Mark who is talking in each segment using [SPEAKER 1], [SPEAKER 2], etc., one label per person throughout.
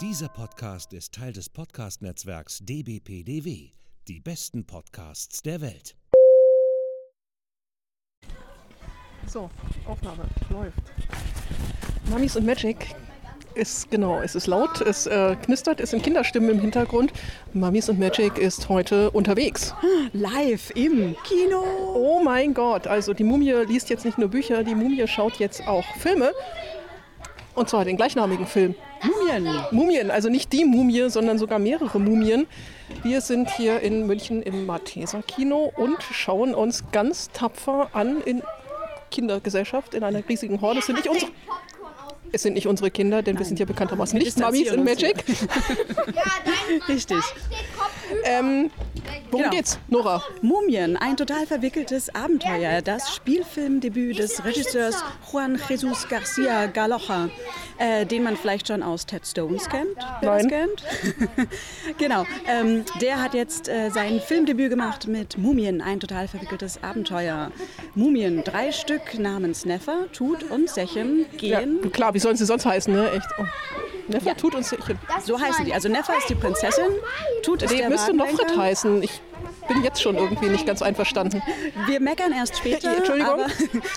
[SPEAKER 1] Dieser Podcast ist Teil des Podcast-Netzwerks dbpdw. Die besten Podcasts der Welt.
[SPEAKER 2] So, Aufnahme läuft. Mummies und Magic ist, genau, es ist laut, es äh, knistert, es sind Kinderstimmen im Hintergrund. Mummies und Magic ist heute unterwegs.
[SPEAKER 3] Live im Kino.
[SPEAKER 2] Oh mein Gott, also die Mumie liest jetzt nicht nur Bücher, die Mumie schaut jetzt auch Filme. Und zwar den gleichnamigen Film.
[SPEAKER 3] Mumien.
[SPEAKER 2] Mumien, also nicht die Mumie, sondern sogar mehrere Mumien. Wir sind hier in München im Malteser Kino und schauen uns ganz tapfer an in Kindergesellschaft in einer riesigen Horde. Es sind nicht unsere, es sind nicht unsere Kinder, denn wir sind ja bekanntermaßen nicht Mummies in Magic.
[SPEAKER 3] Richtig.
[SPEAKER 2] Ähm, worum
[SPEAKER 3] Genau.
[SPEAKER 2] geht's, Nora?
[SPEAKER 3] Mumien, ein total verwickeltes Abenteuer. Das Spielfilmdebüt des Regisseurs Juan Jesus Garcia Galocha, äh, den man vielleicht schon aus Ted Stones kennt.
[SPEAKER 2] Nein.
[SPEAKER 3] kennt? genau. Ähm, der hat jetzt äh, sein Filmdebüt gemacht mit Mumien, ein total verwickeltes Abenteuer. Mumien, drei Stück namens Neffer, Tut und Sechem
[SPEAKER 2] Ja,
[SPEAKER 3] gehen.
[SPEAKER 2] klar, wie sollen sie sonst heißen, ne? Echt. Oh. Neffer tut uns sicher.
[SPEAKER 3] So heißen die. Also Neffer ist die Prinzessin, Tut ist der
[SPEAKER 2] müsste
[SPEAKER 3] Wagenlenker.
[SPEAKER 2] heißen. Ich bin jetzt schon irgendwie nicht ganz einverstanden.
[SPEAKER 3] Wir meckern erst später.
[SPEAKER 2] Entschuldigung.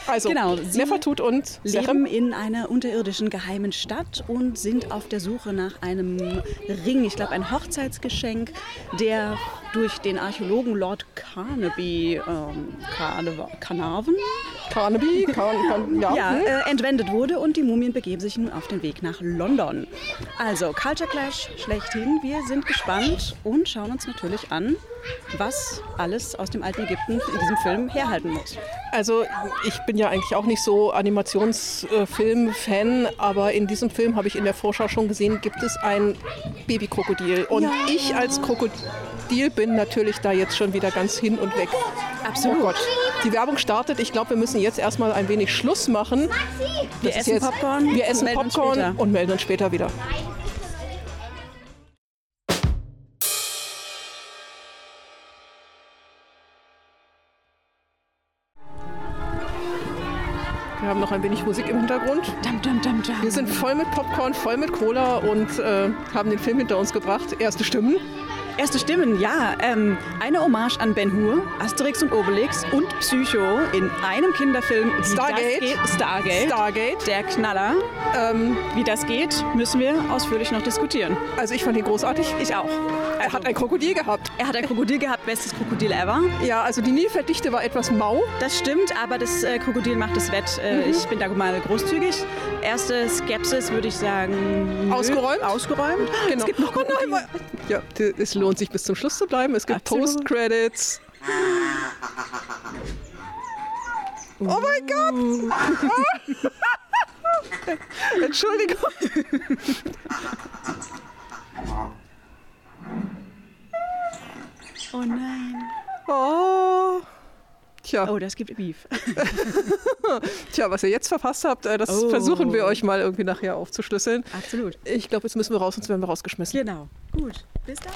[SPEAKER 2] Also,
[SPEAKER 3] genau, sie
[SPEAKER 2] Nefertut und
[SPEAKER 3] leben in einer unterirdischen geheimen Stadt und sind auf der Suche nach einem Ring, ich glaube ein Hochzeitsgeschenk, der durch den Archäologen Lord Carnaby, ähm, Carneva- Carnarvon,
[SPEAKER 2] Carnaby, Carn, Carn, ja.
[SPEAKER 3] ja,
[SPEAKER 2] hm.
[SPEAKER 3] äh, entwendet wurde und die Mumien begeben sich nun auf den Weg nach London. Also Culture Clash schlechthin, wir sind gespannt und schauen uns natürlich an, was alles aus dem alten Ägypten in diesem Film herhalten muss.
[SPEAKER 2] Also ich bin ja eigentlich auch nicht so Animationsfilm-Fan, aber in diesem Film habe ich in der Vorschau schon gesehen, gibt es ein Babykrokodil. Und
[SPEAKER 3] Ja.
[SPEAKER 2] ich als Krokodil bin natürlich da jetzt schon wieder ganz hin und weg.
[SPEAKER 3] Absolut.
[SPEAKER 2] Oh Gott. Die Werbung startet. Ich glaube, wir müssen jetzt erstmal ein wenig Schluss machen.
[SPEAKER 3] Wir
[SPEAKER 2] Das ist
[SPEAKER 3] essen
[SPEAKER 2] jetzt-
[SPEAKER 3] Popcorn
[SPEAKER 2] Wir
[SPEAKER 3] und
[SPEAKER 2] essen
[SPEAKER 3] uns
[SPEAKER 2] Popcorn und melden uns später wieder. Haben noch ein wenig Musik im Hintergrund.
[SPEAKER 3] Dum, dum, dum, dum.
[SPEAKER 2] Wir sind voll mit Popcorn, voll mit Cola und äh, haben den Film hinter uns gebracht. Erste Stimmen.
[SPEAKER 3] Erste Stimmen, ja. Ähm, eine Hommage an Ben Hur, Asterix und Obelix und Psycho in einem Kinderfilm. Wie
[SPEAKER 2] Stargate.
[SPEAKER 3] Geht, Stargate.
[SPEAKER 2] Stargate.
[SPEAKER 3] Der Knaller.
[SPEAKER 2] Ähm,
[SPEAKER 3] Wie das geht, müssen wir ausführlich noch diskutieren.
[SPEAKER 2] also ich fand ihn großartig.
[SPEAKER 3] Ich auch.
[SPEAKER 2] Er hat ein Krokodil gehabt.
[SPEAKER 3] Er hat ein Krokodil gehabt, bestes Krokodil ever.
[SPEAKER 2] Ja, also die Nilpferddichte war etwas mau.
[SPEAKER 3] Das stimmt, aber das äh, Krokodil macht es wett. Äh, Ich bin da mal großzügig. Erste Skepsis würde ich sagen. nö.
[SPEAKER 2] Ausgeräumt?
[SPEAKER 3] Ausgeräumt.
[SPEAKER 2] Genau.
[SPEAKER 3] Es gibt noch
[SPEAKER 2] oh nein, ja, es lohnt sich bis zum Schluss zu bleiben. Es gibt. Post-Credits. Oh mein Gott! Entschuldigung.
[SPEAKER 3] Oh nein.
[SPEAKER 2] Oh. Tja,
[SPEAKER 3] Oh, das gibt Beef.
[SPEAKER 2] tja, was ihr jetzt verpasst habt, äh, das
[SPEAKER 3] Oh.
[SPEAKER 2] versuchen wir euch mal irgendwie nachher aufzuschlüsseln.
[SPEAKER 3] Absolut.
[SPEAKER 2] Ich glaube, jetzt müssen wir raus, sonst werden wir rausgeschmissen.
[SPEAKER 3] Genau. Gut. Bis dann.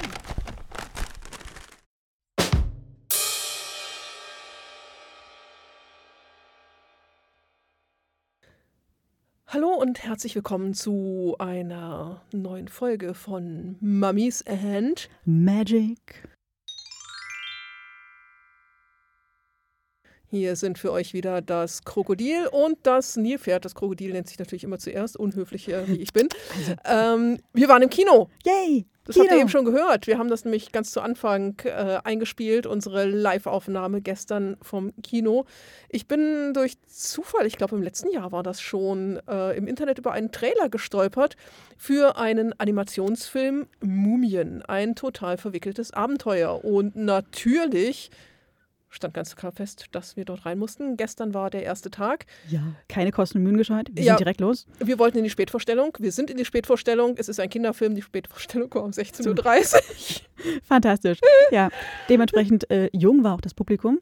[SPEAKER 2] Hallo und herzlich willkommen zu einer neuen Folge von Mummies and
[SPEAKER 3] Magic.
[SPEAKER 2] Hier sind für euch wieder das Krokodil und das Nilpferd. Das Krokodil nennt sich natürlich immer zuerst, unhöflicher wie ich bin. Ähm, wir waren im Kino.
[SPEAKER 3] Yay!
[SPEAKER 2] Das habt ihr eben schon gehört. Wir haben das nämlich ganz zu Anfang äh, eingespielt, unsere Live-Aufnahme gestern vom Kino. Ich bin durch Zufall, ich glaube im letzten Jahr war das schon, äh, im Internet über einen Trailer gestolpert für einen Animationsfilm Mumien. Ein total verwickeltes Abenteuer. Und natürlich stand ganz klar fest, dass wir dort rein mussten. Gestern war der erste Tag.
[SPEAKER 3] Ja, keine Kosten und Mühen gescheut. Wir
[SPEAKER 2] Ja.
[SPEAKER 3] sind direkt los.
[SPEAKER 2] Wir wollten in die Spätvorstellung. Wir sind in die Spätvorstellung. Es ist ein Kinderfilm. Die Spätvorstellung war um 16.30 Uhr.
[SPEAKER 3] Fantastisch. Ja, dementsprechend äh, jung war auch das Publikum.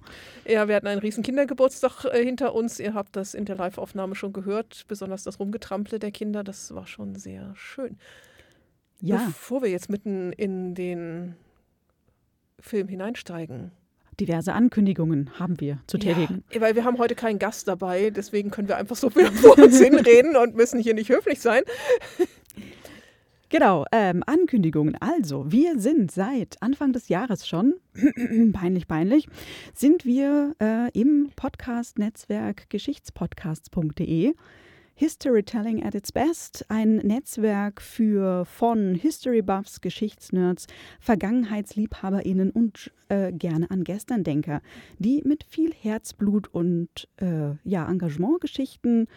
[SPEAKER 2] Ja, wir hatten einen riesen Kindergeburtstag äh, hinter uns. Ihr habt das in der Live-Aufnahme schon gehört. Besonders das Rumgetrample der Kinder. Das war schon sehr schön.
[SPEAKER 3] Ja,
[SPEAKER 2] Bevor wir jetzt mitten in den Film hineinsteigen.
[SPEAKER 3] Diverse Ankündigungen haben wir zu tätigen.
[SPEAKER 2] Ja, weil wir haben heute keinen Gast dabei. Deswegen können wir einfach so wieder vor uns hinreden und müssen hier nicht höflich sein.
[SPEAKER 3] Genau, ähm, Ankündigungen. Also, wir sind seit Anfang des Jahres schon, peinlich, peinlich, sind wir äh, im Podcast-Netzwerk geschichtspodcasts.de. Historytelling at its best, ein Netzwerk für von History Buffs, Geschichtsnerds, Vergangenheitsliebhaberinnen und äh, gerne an Gesterndenker, die mit viel Herzblut und äh, ja, Engagement Geschichten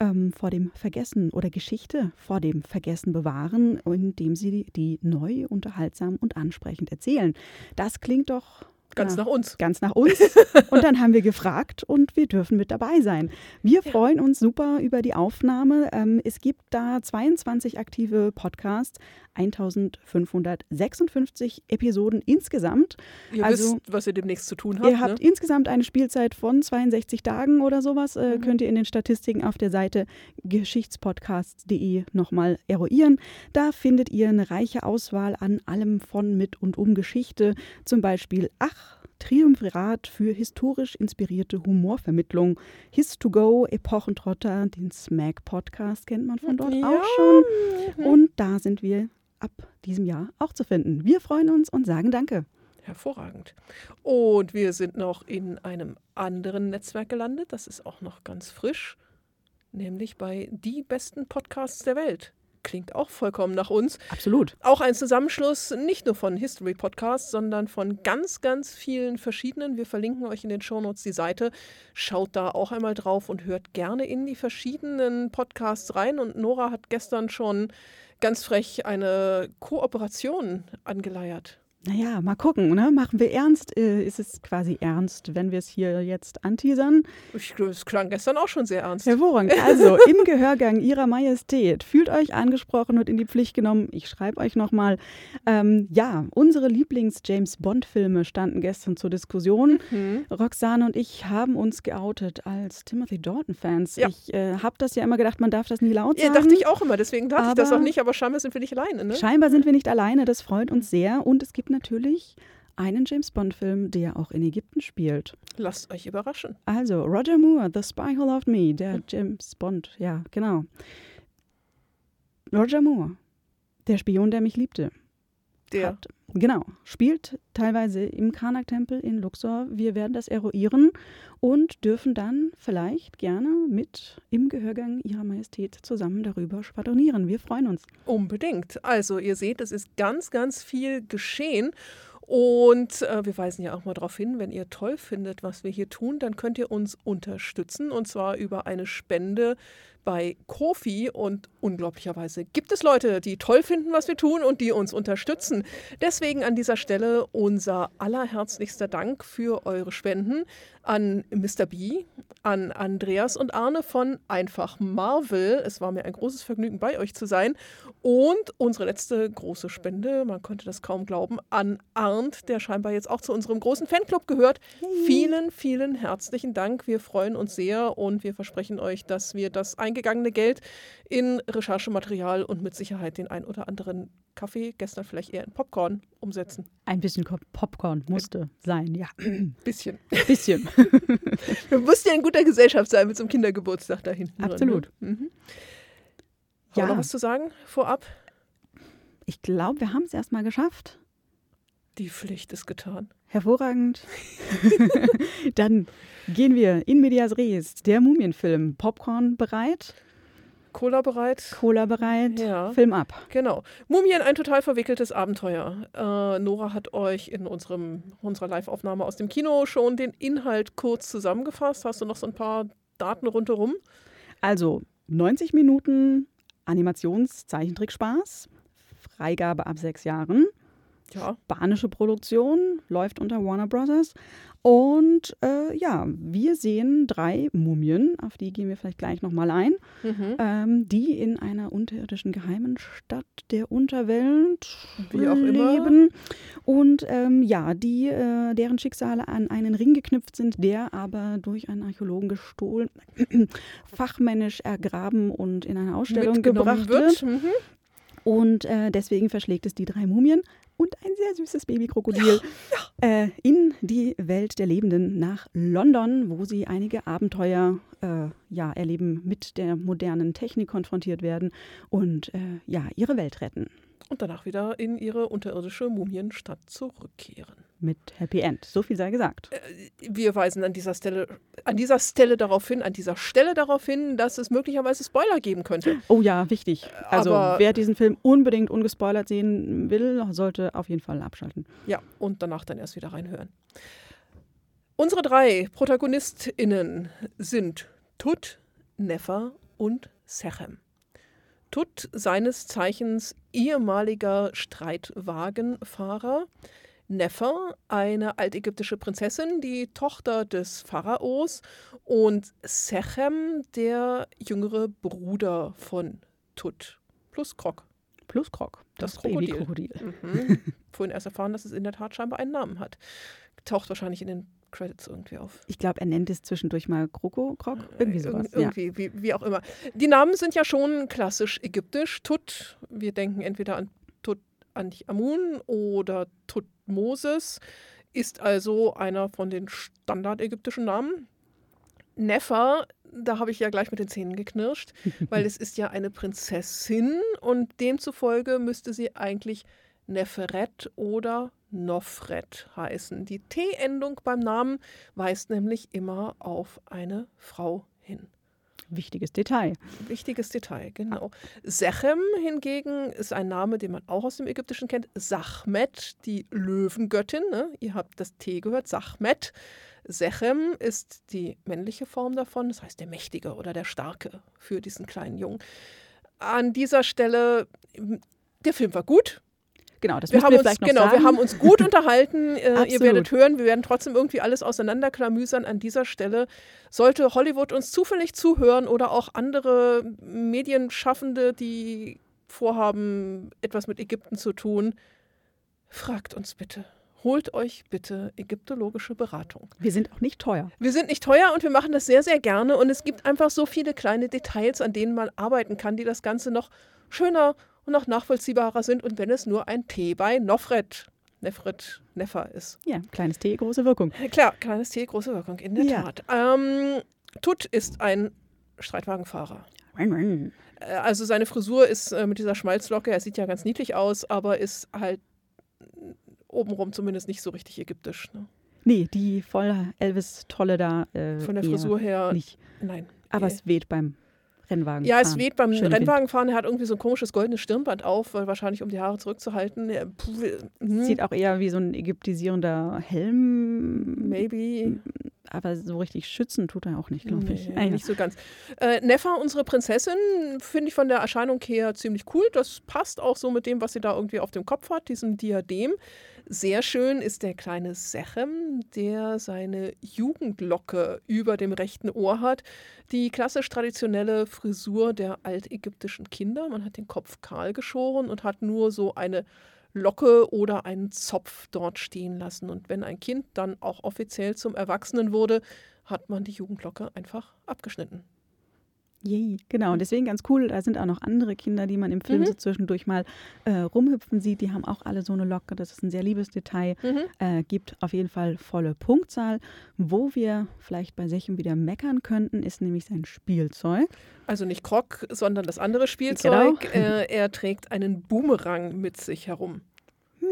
[SPEAKER 3] ähm, vor dem Vergessen oder Geschichte vor dem Vergessen bewahren, indem sie die, die neu, unterhaltsam und ansprechend erzählen. Das klingt doch
[SPEAKER 2] Ganz
[SPEAKER 3] ja,
[SPEAKER 2] nach uns.
[SPEAKER 3] Ganz nach uns. Und dann haben wir gefragt und wir dürfen mit dabei sein. Wir ja. freuen uns super über die Aufnahme. Ähm, es gibt da 22 aktive Podcasts, 1556 Episoden insgesamt.
[SPEAKER 2] Ihr also, wisst, was ihr demnächst zu tun habt.
[SPEAKER 3] Ihr habt
[SPEAKER 2] ne?
[SPEAKER 3] insgesamt eine Spielzeit von 62 Tagen oder sowas. Äh, mhm. Könnt ihr in den Statistiken auf der Seite geschichtspodcasts.de nochmal eruieren. Da findet ihr eine reiche Auswahl an allem von, mit und um Geschichte. Zum Beispiel Ach, Triumvirat für historisch inspirierte Humorvermittlung. His2Go, Epochentrotter, den Smack-Podcast kennt man von dort ja. auch schon. Und da sind wir ab diesem Jahr auch zu finden. Wir freuen uns und sagen Danke.
[SPEAKER 2] Hervorragend. Und wir sind noch in einem anderen Netzwerk gelandet. Das ist auch noch ganz frisch, nämlich bei Die besten Podcasts der Welt klingt auch vollkommen nach uns.
[SPEAKER 3] Absolut.
[SPEAKER 2] Auch ein Zusammenschluss nicht nur von History Podcasts, sondern von ganz, ganz vielen verschiedenen. Wir verlinken euch in den Shownotes die Seite. Schaut da auch einmal drauf und hört gerne in die verschiedenen Podcasts rein. Und Nora hat gestern schon ganz frech eine Kooperation angeleiert.
[SPEAKER 3] Naja, mal gucken, ne? Machen wir ernst? Äh, ist es quasi ernst, wenn wir es hier jetzt anteasern?
[SPEAKER 2] Es klang gestern auch schon sehr ernst.
[SPEAKER 3] Hervorragend. Also, im Gehörgang Ihrer Majestät, fühlt euch angesprochen und in die Pflicht genommen. Ich schreibe euch nochmal. Ähm, ja, unsere Lieblings-James-Bond-Filme standen gestern zur Diskussion. Mhm. Roxane und ich haben uns geoutet als Timothy Dalton-Fans. Ja. Ich äh, habe das ja immer gedacht, man darf das nie laut sagen.
[SPEAKER 2] Ja, dachte ich auch immer, deswegen dachte ich das auch nicht, aber scheinbar sind wir nicht alleine, ne?
[SPEAKER 3] Scheinbar sind wir nicht alleine, das freut uns sehr. Und es gibt natürlich einen James Bond-Film, der auch in Ägypten spielt.
[SPEAKER 2] Lasst euch überraschen.
[SPEAKER 3] Also, Roger Moore, The Spy Who Loved Me, der hm. James Bond, ja, genau. Roger Moore, der Spion, der mich liebte.
[SPEAKER 2] Der. Hat,
[SPEAKER 3] genau, spielt teilweise im Karnak-Tempel in Luxor. Wir werden das eruieren und dürfen dann vielleicht gerne mit im Gehörgang Ihrer Majestät zusammen darüber schwadronieren. Wir freuen uns.
[SPEAKER 2] Unbedingt. Also, ihr seht, es ist ganz, ganz viel geschehen. Und äh, wir weisen ja auch mal darauf hin, wenn ihr toll findet, was wir hier tun, dann könnt ihr uns unterstützen und zwar über eine Spende bei Kofi und unglaublicherweise gibt es Leute, die toll finden, was wir tun und die uns unterstützen. Deswegen an dieser Stelle unser allerherzlichster Dank für eure Spenden an Mr. B, an Andreas und Arne von Einfach Marvel. Es war mir ein großes Vergnügen, bei euch zu sein. Und unsere letzte große Spende, man konnte das kaum glauben, an Arndt, der scheinbar jetzt auch zu unserem großen Fanclub gehört. Hey. Vielen, vielen herzlichen Dank. Wir freuen uns sehr und wir versprechen euch, dass wir das ein eingegangene Geld in Recherchematerial und mit Sicherheit den ein oder anderen Kaffee, gestern vielleicht eher in Popcorn umsetzen.
[SPEAKER 3] Ein bisschen Popcorn musste sein, ja.
[SPEAKER 2] Bisschen.
[SPEAKER 3] Bisschen.
[SPEAKER 2] du musst ja in guter Gesellschaft sein mit so einem Kindergeburtstag da hinten.
[SPEAKER 3] Absolut.
[SPEAKER 2] Drin, ne? mhm. Ja. noch was zu sagen vorab?
[SPEAKER 3] Ich glaube, wir haben es erstmal geschafft.
[SPEAKER 2] Die Pflicht ist getan.
[SPEAKER 3] Hervorragend. Dann gehen wir in Medias Res. Der Mumienfilm. Popcorn bereit?
[SPEAKER 2] Cola bereit.
[SPEAKER 3] Cola bereit. Ja. Film ab.
[SPEAKER 2] Genau. Mumien, ein total verwickeltes Abenteuer. Äh, Nora hat euch in unserem, unserer Live-Aufnahme aus dem Kino schon den Inhalt kurz zusammengefasst. Hast du noch so ein paar Daten rundherum?
[SPEAKER 3] Also 90 Minuten Animations-Zeichentrickspaß. Freigabe ab sechs Jahren ja. spanische Produktion, läuft unter Warner Brothers. Und äh, ja, wir sehen drei Mumien, auf die gehen wir vielleicht gleich nochmal ein, mhm. ähm, die in einer unterirdischen geheimen Stadt der Unterwelt leben. Immer. Und ähm, ja, die, äh, deren Schicksale an einen Ring geknüpft sind, der aber durch einen Archäologen gestohlen, fachmännisch ergraben und in eine Ausstellung gebracht wird. wird. Mhm. Und äh, deswegen verschlägt es die drei Mumien und ein sehr süßes Babykrokodil äh, in die Welt der Lebenden nach London, wo sie einige Abenteuer äh, ja, erleben, mit der modernen Technik konfrontiert werden und äh, ja, ihre Welt retten.
[SPEAKER 2] Und danach wieder in ihre unterirdische Mumienstadt zurückkehren.
[SPEAKER 3] Mit Happy End. So viel sei gesagt.
[SPEAKER 2] Wir weisen an dieser Stelle, an dieser Stelle darauf hin, an dieser Stelle darauf hin, dass es möglicherweise Spoiler geben könnte.
[SPEAKER 3] Oh ja, wichtig. Also
[SPEAKER 2] Aber-
[SPEAKER 3] wer diesen Film unbedingt ungespoilert sehen will, sollte auf jeden Fall abschalten.
[SPEAKER 2] Ja, und danach dann erst wieder reinhören. Unsere drei ProtagonistInnen sind Tut, Neffer und Sechem. Tut, seines Zeichens ehemaliger Streitwagenfahrer. Neffer, eine altägyptische Prinzessin, die Tochter des Pharaos. Und Sechem, der jüngere Bruder von Tut. Plus Krok.
[SPEAKER 3] Plus Krog,
[SPEAKER 2] Das
[SPEAKER 3] das,
[SPEAKER 2] Krokodil.
[SPEAKER 3] Babykrokodil.
[SPEAKER 2] Mhm. Vorhin erst erfahren, dass es in der Tat scheinbar einen Namen hat. Taucht wahrscheinlich in den Credits irgendwie auf.
[SPEAKER 3] Ich glaube, er nennt es zwischendurch mal Kroko, Krog, irgendwie sowas.
[SPEAKER 2] Irg- irgendwie, wie, wie auch immer. Die Namen sind ja schon klassisch ägyptisch. Tut, wir denken entweder an Tut Amun oder Tutmoses, ist also einer von den standardägyptischen Namen. Nefer, da habe ich ja gleich mit den Zähnen geknirscht, weil es ist ja eine Prinzessin und demzufolge müsste sie eigentlich Neferet oder Nofret heißen. Die T-Endung beim Namen weist nämlich immer auf eine Frau hin.
[SPEAKER 3] Wichtiges Detail.
[SPEAKER 2] Wichtiges Detail, genau. Sechem hingegen ist ein Name, den man auch aus dem Ägyptischen kennt. Sachmet, die Löwengöttin. Ne? Ihr habt das T gehört, Sachmet. Sechem ist die männliche Form davon, das heißt der Mächtige oder der Starke für diesen kleinen Jungen. An dieser Stelle, der Film war gut,
[SPEAKER 3] Genau, das
[SPEAKER 2] wir haben
[SPEAKER 3] wir
[SPEAKER 2] uns,
[SPEAKER 3] vielleicht noch
[SPEAKER 2] genau,
[SPEAKER 3] sagen.
[SPEAKER 2] wir haben uns gut unterhalten. Äh, ihr werdet hören, wir werden trotzdem irgendwie alles auseinanderklamüsern an dieser Stelle. Sollte Hollywood uns zufällig zuhören oder auch andere Medienschaffende, die vorhaben, etwas mit Ägypten zu tun, fragt uns bitte. Holt euch bitte ägyptologische Beratung.
[SPEAKER 3] wir sind auch nicht teuer.
[SPEAKER 2] Wir sind nicht teuer und wir machen das sehr, sehr gerne. Und es gibt einfach so viele kleine Details, an denen man arbeiten kann, die das Ganze noch schöner und noch nachvollziehbarer sind. Und wenn es nur ein T bei Nofret, Nefret, Neffer ist.
[SPEAKER 3] Ja, kleines T, große Wirkung.
[SPEAKER 2] Klar, kleines T, große Wirkung, in der
[SPEAKER 3] Ja.
[SPEAKER 2] Tat. Ähm, Tut ist ein Streitwagenfahrer. Äh, Also seine Frisur ist äh, mit dieser Schmalzlocke, er sieht ja ganz niedlich aus, aber ist halt obenrum zumindest nicht so richtig ägyptisch. Ne?
[SPEAKER 3] Nee, die voll Elvis-Tolle da. Äh,
[SPEAKER 2] Von der Frisur her,
[SPEAKER 3] Nicht.
[SPEAKER 2] nein.
[SPEAKER 3] Aber
[SPEAKER 2] Nee.
[SPEAKER 3] es weht beim Rennwagen.
[SPEAKER 2] Ja, es weht beim. Rennwagenfahren. Er hat irgendwie so ein komisches goldenes Stirnband auf, wahrscheinlich um die Haare zurückzuhalten. Er- puh, hm,
[SPEAKER 3] Sieht auch eher wie so ein ägyptisierender Helm.
[SPEAKER 2] maybe.
[SPEAKER 3] Aber so richtig schützen tut er auch nicht, glaube ich.
[SPEAKER 2] Nee,
[SPEAKER 3] Ah, ja.
[SPEAKER 2] nicht so ganz. Äh, Neffa, unsere Prinzessin, finde ich von der Erscheinung her ziemlich cool. Das passt auch so mit dem, was sie da irgendwie auf dem Kopf hat, diesem Diadem. Sehr schön ist der kleine Sechem, der seine Jugendlocke über dem rechten Ohr hat. Die klassisch traditionelle Frisur der altägyptischen Kinder. Man hat den Kopf kahl geschoren und hat nur so eine Locke oder einen Zopf dort stehen lassen. Und wenn ein Kind dann auch offiziell zum Erwachsenen wurde, hat man die Jugendlocke einfach abgeschnitten.
[SPEAKER 3] Yay, genau. Und deswegen ganz cool, da sind auch noch andere Kinder, die man im Film
[SPEAKER 2] Mhm.
[SPEAKER 3] so zwischendurch mal äh, rumhüpfen sieht. Die haben auch alle so eine Locke. Das ist ein sehr liebes Detail. Äh, gibt auf jeden Fall volle Punktzahl. Wo wir vielleicht bei Sechem wieder meckern könnten, ist nämlich sein Spielzeug.
[SPEAKER 2] Also nicht Krog, sondern das andere Spielzeug. Äh, er trägt einen Boomerang mit sich herum.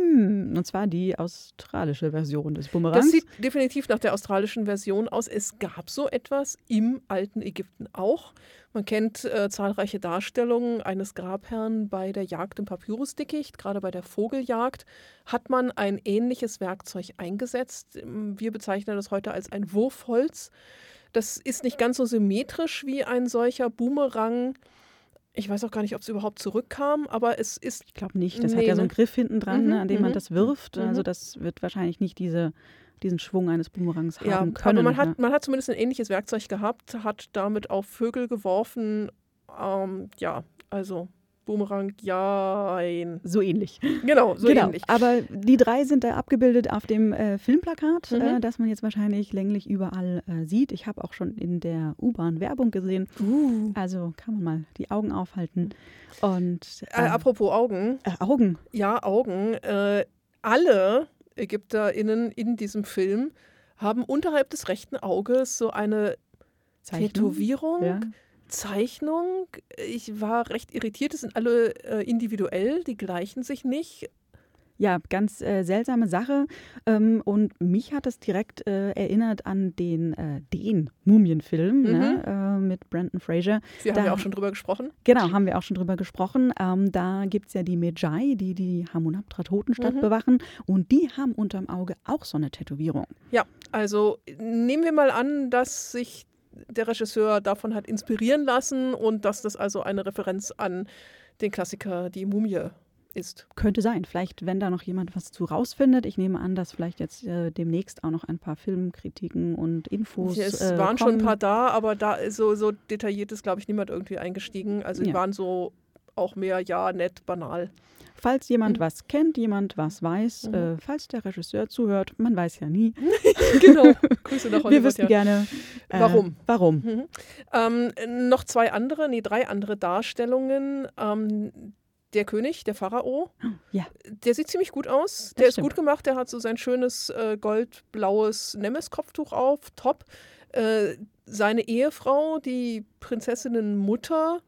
[SPEAKER 3] Hm, und zwar die australische Version des Bumerangs.
[SPEAKER 2] Das sieht definitiv nach der australischen Version aus. Es gab so etwas im alten Ägypten auch. Man kennt äh, zahlreiche Darstellungen eines Grabherrn bei der Jagd im Papyrusdickicht. Gerade bei der Vogeljagd hat man ein ähnliches Werkzeug eingesetzt. Wir bezeichnen das heute als ein Wurfholz. Das ist nicht ganz so symmetrisch wie ein solcher Boomerang. Ich weiß auch gar nicht, ob es überhaupt zurückkam, aber es ist
[SPEAKER 3] ich glaube nicht. Das
[SPEAKER 2] Nee,
[SPEAKER 3] hat ja so einen
[SPEAKER 2] ne?
[SPEAKER 3] Griff hinten dran,
[SPEAKER 2] Mhm,
[SPEAKER 3] ne, an dem man
[SPEAKER 2] mhm.
[SPEAKER 3] das wirft.
[SPEAKER 2] Mhm.
[SPEAKER 3] Also das wird wahrscheinlich nicht diese, diesen Schwung eines Bumerangs
[SPEAKER 2] Ja,
[SPEAKER 3] haben können.
[SPEAKER 2] aber man
[SPEAKER 3] ne?
[SPEAKER 2] hat, man hat zumindest ein ähnliches Werkzeug gehabt, hat damit auf Vögel geworfen. Ähm, ja, also Boomerang, ja, ein.
[SPEAKER 3] So ähnlich.
[SPEAKER 2] Genau, so
[SPEAKER 3] genau.
[SPEAKER 2] ähnlich.
[SPEAKER 3] Aber die drei sind da abgebildet auf dem äh, Filmplakat,
[SPEAKER 2] Mhm.
[SPEAKER 3] äh, das man jetzt wahrscheinlich länglich überall äh, sieht. Ich habe auch schon in der U-Bahn Werbung gesehen.
[SPEAKER 2] Uh.
[SPEAKER 3] Also kann man mal die Augen aufhalten. Und
[SPEAKER 2] Äh,
[SPEAKER 3] äh,
[SPEAKER 2] apropos Augen,
[SPEAKER 3] äh, Augen.
[SPEAKER 2] ja, Augen. Äh, alle ÄgypterInnen in diesem Film haben unterhalb des rechten Auges so eine
[SPEAKER 3] Zeichnung?
[SPEAKER 2] Tätowierung,
[SPEAKER 3] Ja.
[SPEAKER 2] Zeichnung. Ich war recht irritiert. Es sind alle äh, individuell, die gleichen sich nicht.
[SPEAKER 3] Ja, ganz äh, seltsame Sache. Ähm, und mich hat es direkt äh, erinnert an den, äh, den Mumienfilm ne, äh, mit Brandon Fraser.
[SPEAKER 2] Wir
[SPEAKER 3] Da-
[SPEAKER 2] haben ja auch schon drüber gesprochen.
[SPEAKER 3] Genau, haben wir auch schon drüber gesprochen. Ähm, da gibt es ja die Medjai, die die Hamunaptra-Totenstadt
[SPEAKER 2] Mhm.
[SPEAKER 3] bewachen. Und die haben unterm Auge auch so eine Tätowierung.
[SPEAKER 2] Ja, also nehmen wir mal an, dass sich der Regisseur davon hat inspirieren lassen und dass das also eine Referenz an den Klassiker Die Mumie ist.
[SPEAKER 3] Könnte sein. Vielleicht, wenn da noch jemand was zu rausfindet. Ich nehme an, dass vielleicht jetzt äh, demnächst auch noch ein paar Filmkritiken und Infos.
[SPEAKER 2] es
[SPEAKER 3] äh,
[SPEAKER 2] waren schon ein paar da, aber da ist so, so detailliert ist, glaube ich, niemand irgendwie eingestiegen. Also die
[SPEAKER 3] Ja.
[SPEAKER 2] waren so auch mehr, ja, nett, banal.
[SPEAKER 3] Falls jemand
[SPEAKER 2] Mhm.
[SPEAKER 3] was kennt, jemand was weiß,
[SPEAKER 2] Mhm.
[SPEAKER 3] äh, falls der Regisseur zuhört, man weiß ja nie.
[SPEAKER 2] genau. Grüße nach
[SPEAKER 3] Wir
[SPEAKER 2] Hollywood.
[SPEAKER 3] wissen
[SPEAKER 2] ja.
[SPEAKER 3] gerne, äh,
[SPEAKER 2] Warum?
[SPEAKER 3] Warum?
[SPEAKER 2] Mhm. Ähm, noch zwei andere, nee, drei andere Darstellungen. Ähm, der König, der Pharao,
[SPEAKER 3] Ja.
[SPEAKER 2] der sieht ziemlich gut aus.
[SPEAKER 3] Das
[SPEAKER 2] Der ist
[SPEAKER 3] stimmt.
[SPEAKER 2] gut gemacht. Der hat so sein schönes äh, goldblaues Nemes-Kopftuch auf, top. Äh, seine Ehefrau, die Prinzessinnenmutter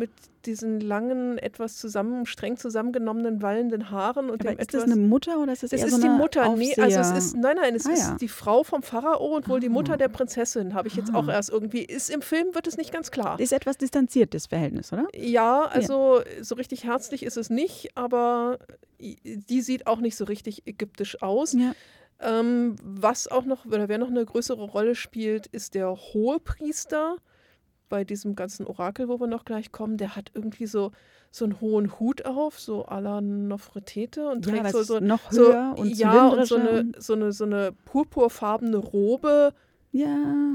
[SPEAKER 2] mit diesen langen, etwas zusammen, streng zusammengenommenen, wallenden Haaren und
[SPEAKER 3] Aber
[SPEAKER 2] dem
[SPEAKER 3] ist das
[SPEAKER 2] etwas.
[SPEAKER 3] eine Mutter oder ist das,
[SPEAKER 2] Das
[SPEAKER 3] eher
[SPEAKER 2] ist
[SPEAKER 3] so
[SPEAKER 2] die
[SPEAKER 3] eine
[SPEAKER 2] Mutter, nee, also es ist, nein, nein, es
[SPEAKER 3] Ah,
[SPEAKER 2] ist
[SPEAKER 3] ja.
[SPEAKER 2] die Frau vom Pharao und wohl die Mutter
[SPEAKER 3] Ah.
[SPEAKER 2] der Prinzessin, habe ich jetzt auch
[SPEAKER 3] Ah.
[SPEAKER 2] erst irgendwie, ist im Film, wird es nicht ganz klar.
[SPEAKER 3] ist etwas distanziert, das Verhältnis, oder?
[SPEAKER 2] Ja, also so richtig herzlich ist es nicht, aber die sieht auch nicht so richtig ägyptisch aus.
[SPEAKER 3] Ja.
[SPEAKER 2] Ähm, was auch noch, oder wer noch eine größere Rolle spielt, ist der Hohepriester bei diesem ganzen Orakel, wo wir noch gleich kommen. Der hat irgendwie so, so einen hohen Hut auf, so à la Nofretete und
[SPEAKER 3] Ja,
[SPEAKER 2] trägt
[SPEAKER 3] das
[SPEAKER 2] so, so,
[SPEAKER 3] noch
[SPEAKER 2] so,
[SPEAKER 3] höher und
[SPEAKER 2] ja, und so eine, so, eine, so eine purpurfarbene Robe.
[SPEAKER 3] Ja,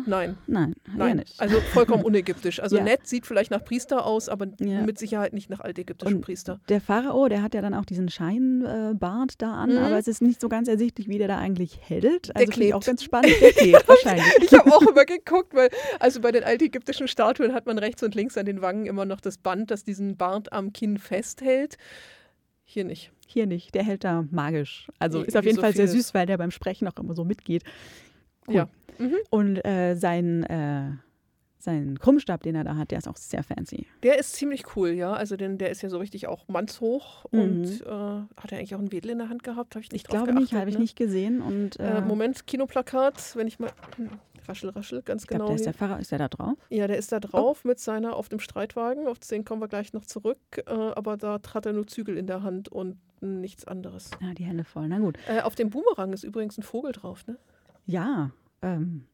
[SPEAKER 2] Nein,
[SPEAKER 3] nein,
[SPEAKER 2] nein.
[SPEAKER 3] nicht.
[SPEAKER 2] Also vollkommen unägyptisch. Also
[SPEAKER 3] Ja.
[SPEAKER 2] nett, sieht vielleicht nach Priester aus, aber
[SPEAKER 3] Ja.
[SPEAKER 2] mit Sicherheit nicht nach altägyptischen
[SPEAKER 3] Und
[SPEAKER 2] Priester.
[SPEAKER 3] Der Pharao, der hat ja dann auch diesen Scheinbart da an,
[SPEAKER 2] Mhm.
[SPEAKER 3] aber es ist nicht so ganz ersichtlich, wie der da eigentlich hält. Also finde ich auch
[SPEAKER 2] klebt.
[SPEAKER 3] ganz spannend. Der klebt wahrscheinlich.
[SPEAKER 2] Ich habe auch immer geguckt, weil also bei den altägyptischen Statuen hat man rechts und links an den Wangen immer noch das Band, das diesen Bart am Kinn festhält. Hier nicht.
[SPEAKER 3] Hier nicht, der hält da magisch. Also ist auf jeden
[SPEAKER 2] so
[SPEAKER 3] Fall sehr süß, weil der beim Sprechen auch immer so mitgeht. Cool.
[SPEAKER 2] Ja. Mhm.
[SPEAKER 3] Und äh, sein, äh, sein Krummstab, den er da hat, der ist auch sehr fancy.
[SPEAKER 2] Der ist ziemlich cool, ja. Also den, der ist ja so richtig auch mannshoch
[SPEAKER 3] Mhm.
[SPEAKER 2] und äh, hat er eigentlich auch einen Wedel in der Hand gehabt? Habe ich nicht
[SPEAKER 3] Ich glaube nicht,
[SPEAKER 2] geachtet,
[SPEAKER 3] habe ich
[SPEAKER 2] ne?
[SPEAKER 3] nicht gesehen. Und äh,
[SPEAKER 2] Äh, Moment, Kinoplakat, wenn ich mal. hm, Raschel, raschel, ganz
[SPEAKER 3] ich
[SPEAKER 2] genau.
[SPEAKER 3] der ist der Pfarrer, ist der da drauf?
[SPEAKER 2] Ja, der ist da drauf mit seiner auf dem Streitwagen. Auf den kommen wir gleich noch zurück. Äh, aber da hat er nur Zügel in der Hand und nichts anderes.
[SPEAKER 3] Ja, die Hände voll. Na gut.
[SPEAKER 2] Auf dem Boomerang ist übrigens ein Vogel drauf, ne?
[SPEAKER 3] Ja. Ähm,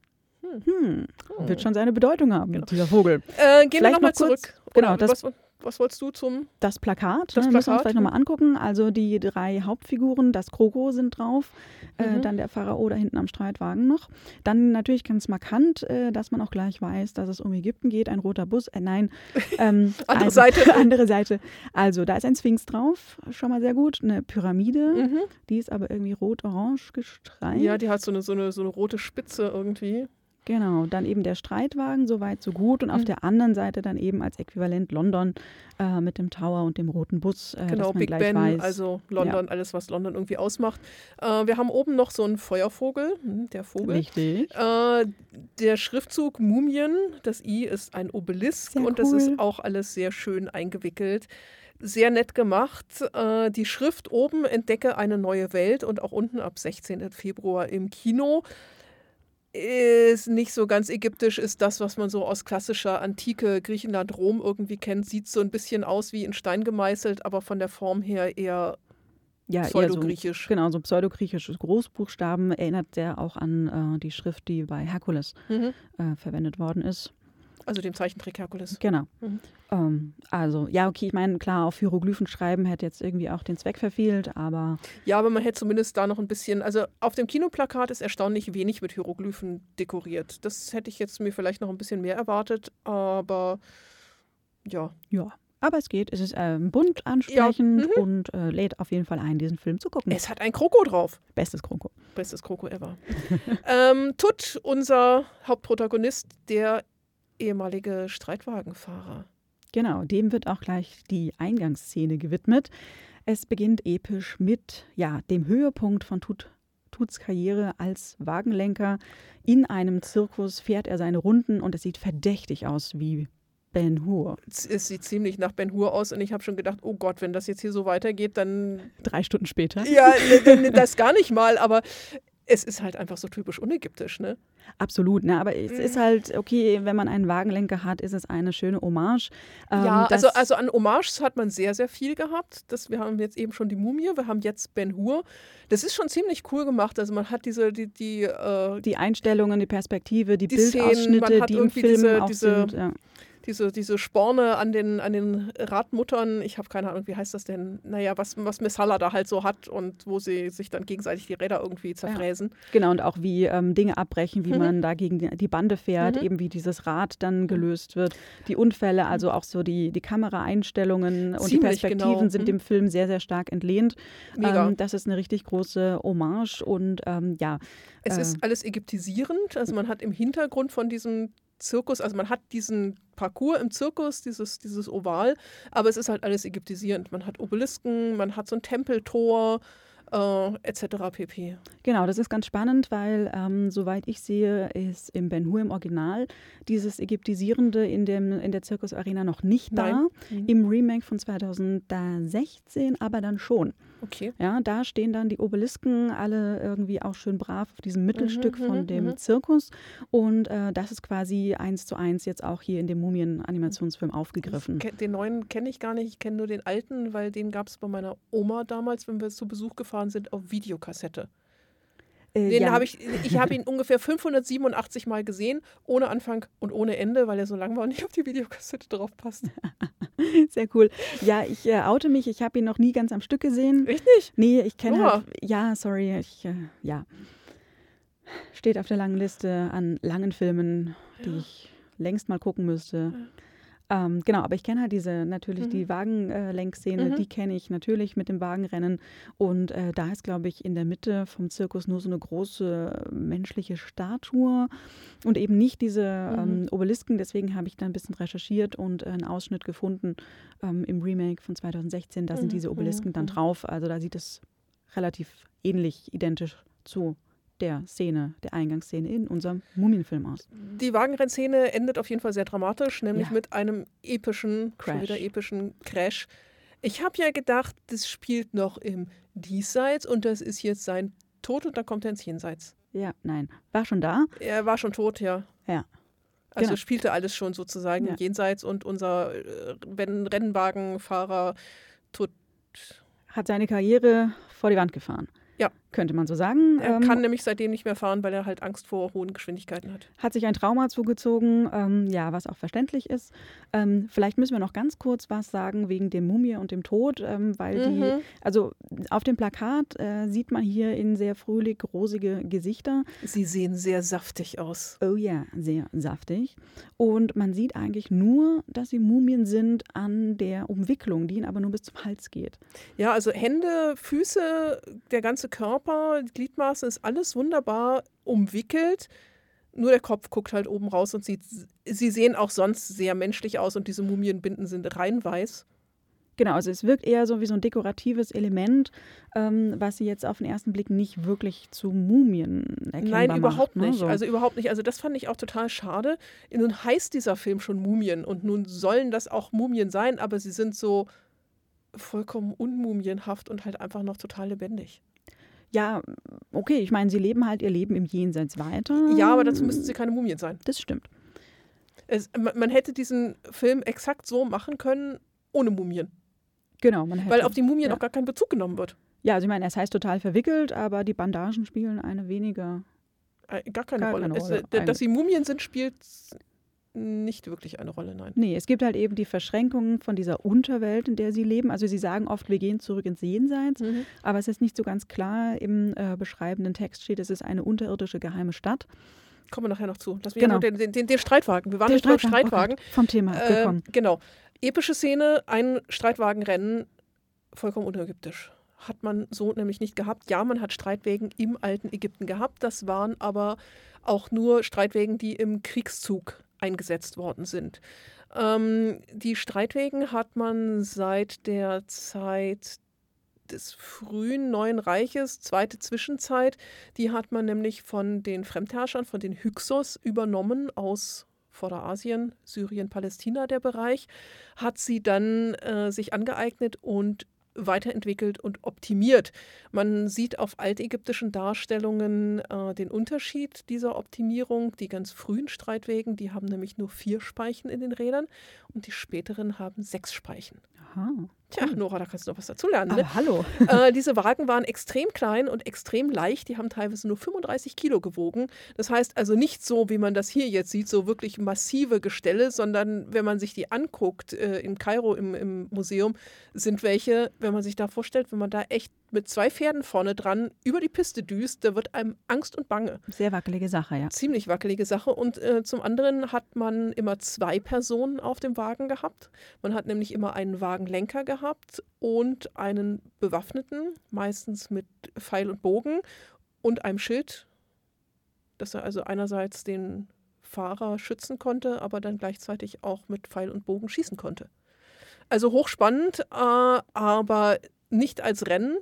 [SPEAKER 2] Hm.
[SPEAKER 3] hm.
[SPEAKER 2] Hm.
[SPEAKER 3] Wird schon seine Bedeutung haben,
[SPEAKER 2] Genau.
[SPEAKER 3] dieser Vogel.
[SPEAKER 2] Äh, gehen wir
[SPEAKER 3] Vielleicht
[SPEAKER 2] nochmal
[SPEAKER 3] noch
[SPEAKER 2] zurück.
[SPEAKER 3] genau, das-
[SPEAKER 2] was, was wolltest du zum.
[SPEAKER 3] Das Plakat,
[SPEAKER 2] Das
[SPEAKER 3] ne, müssen wir uns
[SPEAKER 2] Plakat,
[SPEAKER 3] vielleicht nochmal angucken. Also die drei Hauptfiguren, das Kroko sind drauf, äh,
[SPEAKER 2] Mhm.
[SPEAKER 3] dann der Pharao da hinten am Streitwagen noch. Dann natürlich ganz markant, äh, dass man auch gleich weiß, dass es um Ägypten geht, ein roter Bus, äh, nein. Ähm,
[SPEAKER 2] Andere
[SPEAKER 3] also,
[SPEAKER 2] Seite.
[SPEAKER 3] andere Seite. Also da ist ein Sphinx drauf, schon mal sehr gut. Eine Pyramide,
[SPEAKER 2] Mhm.
[SPEAKER 3] die ist aber irgendwie rot-orange gestreift.
[SPEAKER 2] Ja, die hat so eine, so, eine, so eine rote Spitze irgendwie.
[SPEAKER 3] Genau, dann eben der Streitwagen, so weit, so gut. Und auf
[SPEAKER 2] Mhm.
[SPEAKER 3] der anderen Seite dann eben als Äquivalent London äh, mit dem Tower und dem roten Bus, äh,
[SPEAKER 2] Genau,
[SPEAKER 3] dass man
[SPEAKER 2] Big Ben,
[SPEAKER 3] weiß.
[SPEAKER 2] also London, alles, was London irgendwie ausmacht. Äh, wir haben oben noch so einen Feuervogel, hm, der Vogel.
[SPEAKER 3] Richtig.
[SPEAKER 2] Äh, der Schriftzug Mumien, das I ist ein Obelisk
[SPEAKER 3] Sehr
[SPEAKER 2] und das ist
[SPEAKER 3] cool.
[SPEAKER 2] auch alles sehr schön eingewickelt. Sehr nett gemacht. Äh, die Schrift oben entdecke eine neue Welt und auch unten ab 16. Februar im Kino. Ist nicht so ganz ägyptisch, ist das, was man so aus klassischer Antike Griechenland, Rom irgendwie kennt. Sieht so ein bisschen aus wie in Stein gemeißelt, aber von der Form her eher
[SPEAKER 3] Ja, eher so,
[SPEAKER 2] pseudogriechisch.
[SPEAKER 3] genau, so pseudogriechische Großbuchstaben erinnert sehr auch an äh, die Schrift, die bei Herkules
[SPEAKER 2] Mhm.
[SPEAKER 3] äh, verwendet worden ist.
[SPEAKER 2] Also dem Zeichentrick Herkules.
[SPEAKER 3] Genau.
[SPEAKER 2] Mhm.
[SPEAKER 3] Ähm, also, ja, okay, ich meine, klar, auf Hieroglyphen schreiben hätte jetzt irgendwie auch den Zweck verfehlt, aber
[SPEAKER 2] Ja, aber man hätte zumindest da noch ein bisschen, also auf dem Kinoplakat ist erstaunlich wenig mit Hieroglyphen dekoriert. Das hätte ich jetzt mir vielleicht noch ein bisschen mehr erwartet, aber ja.
[SPEAKER 3] ja. Aber es geht, es ist ähm, bunt ansprechend
[SPEAKER 2] mhm.
[SPEAKER 3] und äh, lädt auf jeden Fall ein, diesen Film zu gucken.
[SPEAKER 2] Es hat ein Kroko drauf.
[SPEAKER 3] Bestes Kronko.
[SPEAKER 2] Bestes Kroko ever. ähm, Tut, unser Hauptprotagonist, der ehemalige Streitwagenfahrer.
[SPEAKER 3] Genau, dem wird auch gleich die Eingangsszene gewidmet. Es beginnt episch mit ja, dem Höhepunkt von Tut, Tuts Karriere als Wagenlenker. In einem Zirkus fährt er seine Runden und es sieht verdächtig aus wie Ben Hur.
[SPEAKER 2] Es, sieht ziemlich nach Ben Hur aus und ich habe schon gedacht, oh Gott, wenn das jetzt hier so weitergeht, dann.
[SPEAKER 3] Drei Stunden später.
[SPEAKER 2] Ja, ne, ne, das gar nicht mal, aber es ist halt einfach so typisch unägyptisch, ne?
[SPEAKER 3] Absolut, ne? aber es ist halt, okay, wenn man einen Wagenlenker hat, ist es eine schöne Hommage.
[SPEAKER 2] Ähm, ja, also, also an Hommages hat man sehr, sehr viel gehabt. Das, wir haben jetzt eben schon die Mumie, wir haben jetzt Ben Hur. Das ist schon ziemlich cool gemacht. Also man hat diese, die, die, äh,
[SPEAKER 3] die Einstellungen, die Perspektive, die, die Bildausschnitte, Szenen, die im Film diese, auch diese, sind. Ja
[SPEAKER 2] diese, diese Sporne an den, an den Radmuttern, ich habe keine Ahnung, wie heißt das denn? Naja, was, was Messala da halt so hat und wo sie sich dann gegenseitig die Räder irgendwie zerfräsen. Ja.
[SPEAKER 3] Genau, und auch wie ähm, Dinge abbrechen, wie mhm. man da gegen die, Bande fährt, mhm. eben wie dieses Rad dann gelöst wird. Die Unfälle, also auch so die, die Kameraeinstellungen und die Perspektiven genau. sind mhm. dem Film sehr, sehr stark entlehnt. Ähm, das ist eine richtig große Hommage und ähm, ja.
[SPEAKER 2] Es äh, ist alles ägyptisierend, also man hat im Hintergrund von diesem Zirkus, also man hat diesen Parcours im Zirkus, dieses, dieses Oval, aber es ist halt alles ägyptisierend. Man hat Obelisken, man hat so ein Tempeltor, äh, etc. pp.
[SPEAKER 3] Genau, das ist ganz spannend, weil ähm, soweit ich sehe, ist im Ben Hur im Original dieses Ägyptisierende in, dem, in der Zirkusarena noch nicht Nein. da. Mhm. Im Remake von 2016 aber dann schon.
[SPEAKER 2] Okay.
[SPEAKER 3] Ja, da stehen dann die Obelisken alle irgendwie auch schön brav auf diesem Mittelstück mhm, von mhm, dem mhm. Zirkus. Und äh, das ist quasi eins zu eins jetzt auch hier in dem Mumien-Animationsfilm aufgegriffen.
[SPEAKER 2] Den neuen kenne ich gar nicht, ich kenne nur den alten, weil den gab es bei meiner Oma damals, wenn wir zu Besuch gefahren sind, auf Videokassette. Äh, den ja. habe ich, ich habe ihn ungefähr 587 Mal gesehen, ohne Anfang und ohne Ende, weil er so lang war und nicht auf die Videokassette drauf passt.
[SPEAKER 3] Sehr cool. Ja, ich äh, oute mich, ich habe ihn noch nie ganz am Stück gesehen.
[SPEAKER 2] Richtig?
[SPEAKER 3] Nee, ich kenne halt, ja, sorry, ich, äh, ja. Steht auf der langen Liste an langen Filmen, die ja. ich längst mal gucken müsste. Ja. Ähm, genau, aber ich kenne halt diese, natürlich mhm. die Wagenlenkszene, mhm. die kenne ich natürlich mit dem Wagenrennen. Und äh, da ist, glaube ich, in der Mitte vom Zirkus nur so eine große menschliche Statue und eben nicht diese mhm. ähm, Obelisken. Deswegen habe ich da ein bisschen recherchiert und äh, einen Ausschnitt gefunden ähm, im Remake von 2016. Da sind mhm. diese Obelisken dann drauf. Also da sieht es relativ ähnlich, identisch zu der Szene, der Eingangsszene in unserem Mumienfilm aus.
[SPEAKER 2] Die Wagenrennszene endet auf jeden Fall sehr dramatisch, nämlich ja. mit einem epischen, Crash. schon wieder epischen Crash. Ich habe ja gedacht, das spielt noch im Diesseits und das ist jetzt sein Tod und dann kommt er ins Jenseits.
[SPEAKER 3] Ja, nein. War schon da?
[SPEAKER 2] Er war schon tot, ja.
[SPEAKER 3] Ja.
[SPEAKER 2] Also genau. spielte alles schon sozusagen ja. Jenseits und unser äh, Rennwagenfahrer tut.
[SPEAKER 3] Hat seine Karriere vor die Wand gefahren.
[SPEAKER 2] Ja.
[SPEAKER 3] Könnte man so sagen.
[SPEAKER 2] Er ähm, kann nämlich seitdem nicht mehr fahren, weil er halt Angst vor hohen Geschwindigkeiten hat.
[SPEAKER 3] Hat sich ein Trauma zugezogen, ähm, ja, was auch verständlich ist. Ähm, vielleicht müssen wir noch ganz kurz was sagen wegen dem Mumie und dem Tod, ähm, weil mhm. die, also auf dem Plakat äh, sieht man hier in sehr fröhlich rosige Gesichter.
[SPEAKER 2] Sie sehen sehr saftig aus.
[SPEAKER 3] Oh ja, sehr saftig. Und man sieht eigentlich nur, dass sie Mumien sind an der Umwicklung, die ihnen aber nur bis zum Hals geht.
[SPEAKER 2] Ja, also Hände, Füße, der ganze Körper, Gliedmaße ist alles wunderbar umwickelt. Nur der Kopf guckt halt oben raus und sieht, sie sehen auch sonst sehr menschlich aus und diese Mumienbinden sind rein weiß.
[SPEAKER 3] Genau, also es wirkt eher so wie so ein dekoratives Element, ähm, was sie jetzt auf den ersten Blick nicht wirklich zu Mumien erkennbar
[SPEAKER 2] Nein, überhaupt
[SPEAKER 3] macht,
[SPEAKER 2] ne? nicht. So. Also überhaupt nicht. Also das fand ich auch total schade. Nun heißt dieser Film schon Mumien und nun sollen das auch Mumien sein, aber sie sind so vollkommen unmumienhaft und halt einfach noch total lebendig.
[SPEAKER 3] Ja, okay, ich meine, sie leben halt ihr Leben im Jenseits weiter.
[SPEAKER 2] Ja, aber dazu müssten sie keine Mumien sein.
[SPEAKER 3] Das stimmt.
[SPEAKER 2] Es, man hätte diesen Film exakt so machen können, ohne Mumien.
[SPEAKER 3] Genau, man hätte.
[SPEAKER 2] Weil auf die Mumien ja. auch gar kein Bezug genommen wird.
[SPEAKER 3] Ja, also ich meine, es heißt total verwickelt, aber die Bandagen spielen eine weniger.
[SPEAKER 2] Äh, gar keine gar Rolle. Keine Rolle. Es, dass sie Mumien sind, spielt nicht wirklich eine Rolle, nein.
[SPEAKER 3] Nee, es gibt halt eben die Verschränkungen von dieser Unterwelt, in der sie leben. Also sie sagen oft, wir gehen zurück ins Jenseits, mhm. aber es ist nicht so ganz klar im äh, beschreibenden Text steht, es ist eine unterirdische geheime Stadt.
[SPEAKER 2] Kommen wir nachher noch zu. Lass mich genau. den, den, den, Streitwagen. Wir waren nicht beim Streitwagen. Okay.
[SPEAKER 3] Vom Thema äh, gekommen.
[SPEAKER 2] Genau. Epische Szene, ein Streitwagenrennen, vollkommen unägyptisch. Hat man so nämlich nicht gehabt. Ja, man hat Streitwagen im alten Ägypten gehabt. Das waren aber auch nur Streitwagen, die im Kriegszug eingesetzt worden sind. Ähm, die Streitwegen hat man seit der Zeit des frühen Neuen Reiches, zweite Zwischenzeit, die hat man nämlich von den Fremdherrschern, von den Hyksos übernommen aus Vorderasien, Syrien, Palästina der Bereich, hat sie dann äh, sich angeeignet und weiterentwickelt und optimiert. Man sieht auf altägyptischen Darstellungen äh, den Unterschied dieser Optimierung. Die ganz frühen Streitwegen, die haben nämlich nur vier Speichen in den Rädern und die späteren haben sechs Speichen.
[SPEAKER 3] Aha.
[SPEAKER 2] Tja, Nora, da kannst du noch was dazulernen. Ne?
[SPEAKER 3] Aber hallo.
[SPEAKER 2] Äh, diese Wagen waren extrem klein und extrem leicht. Die haben teilweise nur 35 Kilo gewogen. Das heißt also nicht so, wie man das hier jetzt sieht, so wirklich massive Gestelle, sondern wenn man sich die anguckt äh, in Kairo im, im Museum, sind welche, wenn man sich da vorstellt, wenn man da echt mit zwei Pferden vorne dran über die Piste düst, da wird einem Angst und Bange.
[SPEAKER 3] Sehr wackelige Sache, ja.
[SPEAKER 2] Ziemlich wackelige Sache. Und äh, zum anderen hat man immer zwei Personen auf dem Wagen gehabt. Man hat nämlich immer einen Wagenlenker gehabt und einen Bewaffneten, meistens mit Pfeil und Bogen und einem Schild, dass er also einerseits den Fahrer schützen konnte, aber dann gleichzeitig auch mit Pfeil und Bogen schießen konnte. Also hochspannend, äh, aber nicht als Rennen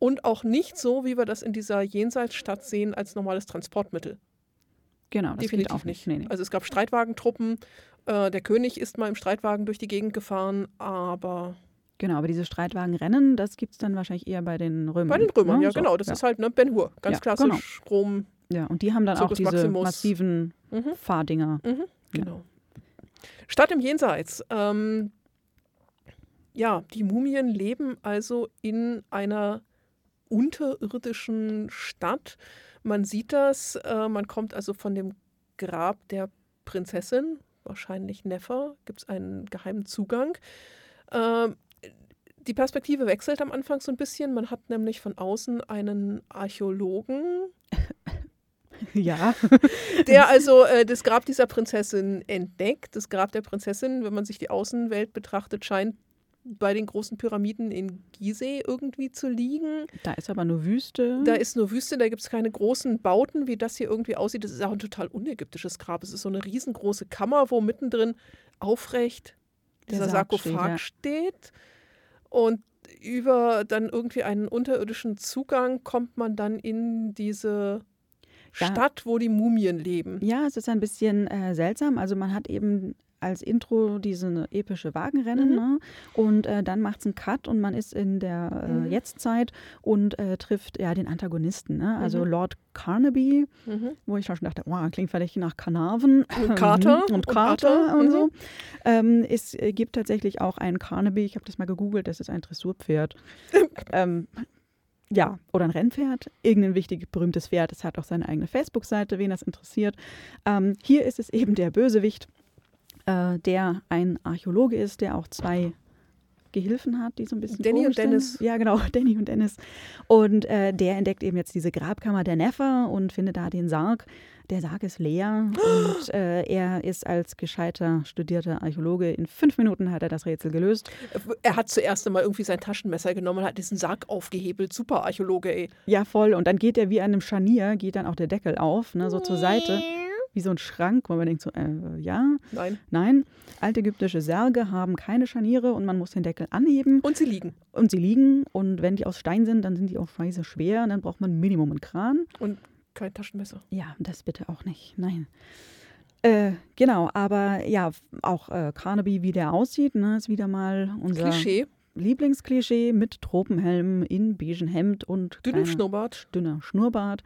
[SPEAKER 2] und auch nicht so, wie wir das in dieser Jenseitsstadt sehen, als normales Transportmittel.
[SPEAKER 3] Genau, das
[SPEAKER 2] Definitiv
[SPEAKER 3] geht auch
[SPEAKER 2] nicht.
[SPEAKER 3] Nee, nee.
[SPEAKER 2] Also es gab Streitwagentruppen. Äh, der König ist mal im Streitwagen durch die Gegend gefahren, aber
[SPEAKER 3] Genau, aber diese Streitwagenrennen, das gibt es dann wahrscheinlich eher bei den Römern.
[SPEAKER 2] bei den Römern,
[SPEAKER 3] ne?
[SPEAKER 2] ja
[SPEAKER 3] So,
[SPEAKER 2] genau. Das
[SPEAKER 3] ja.
[SPEAKER 2] ist halt ne, Ben Hur, ganz
[SPEAKER 3] Ja,
[SPEAKER 2] klassisch Rom.
[SPEAKER 3] Ja, und die haben dann
[SPEAKER 2] Circus
[SPEAKER 3] auch diese
[SPEAKER 2] Maximus.
[SPEAKER 3] massiven
[SPEAKER 2] Mhm.
[SPEAKER 3] Fahrdinger.
[SPEAKER 2] Mhm, genau. Stadt im Jenseits. Ähm, ja, die Mumien leben also in einer unterirdischen Stadt. Man sieht das, äh, man kommt also von dem Grab der Prinzessin, wahrscheinlich Neffer, gibt es einen geheimen Zugang. Ähm, die Perspektive wechselt am Anfang so ein bisschen. Man hat nämlich von außen einen Archäologen,
[SPEAKER 3] Ja.
[SPEAKER 2] der also äh, das Grab dieser Prinzessin entdeckt. Das Grab der Prinzessin, wenn man sich die Außenwelt betrachtet, scheint bei den großen Pyramiden in Gizeh irgendwie zu liegen.
[SPEAKER 3] Da ist aber nur Wüste.
[SPEAKER 2] Da ist nur Wüste, da gibt es keine großen Bauten, wie das hier irgendwie aussieht. Das ist auch ein total unägyptisches Grab. Es ist so eine riesengroße Kammer, wo mittendrin aufrecht dieser Sarkophag
[SPEAKER 3] steht,
[SPEAKER 2] steht. Und über dann irgendwie einen unterirdischen Zugang kommt man dann in diese
[SPEAKER 3] Ja.
[SPEAKER 2] Stadt, wo die Mumien leben.
[SPEAKER 3] Ja, es ist ein bisschen äh, seltsam. Also man hat eben als Intro diese epische Wagenrennen
[SPEAKER 2] Mhm.
[SPEAKER 3] ne? und äh, dann macht es einen Cut und man ist in der äh,
[SPEAKER 2] Mhm.
[SPEAKER 3] Jetztzeit und äh, trifft ja den Antagonisten. Ne? Also
[SPEAKER 2] Mhm.
[SPEAKER 3] Lord Carnaby,
[SPEAKER 2] Mhm.
[SPEAKER 3] wo ich schon dachte, wow, klingt vielleicht nach Carnarvon.
[SPEAKER 2] Und Carter.
[SPEAKER 3] und
[SPEAKER 2] Und
[SPEAKER 3] Carter und
[SPEAKER 2] Mhm.
[SPEAKER 3] so. Ähm, es gibt tatsächlich auch einen Carnaby, ich habe das mal gegoogelt, das ist ein Dressurpferd. ähm, ja, oder ein Rennpferd, irgendein wichtiges, berühmtes Pferd. Es hat auch seine eigene Facebook-Seite, wen das interessiert. Ähm, hier ist es eben der Bösewicht, äh, der ein Archäologe ist, der auch zwei Gehilfen hat, die so ein bisschen
[SPEAKER 2] Danny und. Dennis.
[SPEAKER 3] Ja, genau, Danny und Dennis. Und äh, der entdeckt eben jetzt diese Grabkammer der Neffer und findet da den Sarg. Der Sarg ist leer und äh, er ist als gescheiter, studierter Archäologe in fünf Minuten hat er das Rätsel gelöst.
[SPEAKER 2] Er hat zuerst einmal irgendwie sein Taschenmesser genommen und hat diesen Sarg aufgehebelt. Super Archäologe, ey.
[SPEAKER 3] Ja, voll. Und dann geht er wie an einem Scharnier, geht dann auch der Deckel auf, ne, so zur Seite, wie so ein Schrank, wo man denkt so, äh, ja,
[SPEAKER 2] Nein.
[SPEAKER 3] nein. Altägyptische Särge haben keine Scharniere und man muss den Deckel anheben
[SPEAKER 2] Und sie liegen.
[SPEAKER 3] und sie liegen. Und wenn die aus Stein sind, dann sind die auch scheiße schwer und dann braucht man Minimum einen Kran.
[SPEAKER 2] Und kein Taschenmesser.
[SPEAKER 3] Ja, das bitte auch nicht. Nein. Äh, genau, aber ja, auch äh, Carnaby, wie der aussieht, ne, ist wieder mal unser
[SPEAKER 2] Klischee.
[SPEAKER 3] Lieblingsklischee mit Tropenhelm in beigen Hemd und
[SPEAKER 2] Dünnem Schnurrbart.
[SPEAKER 3] dünner Schnurrbart.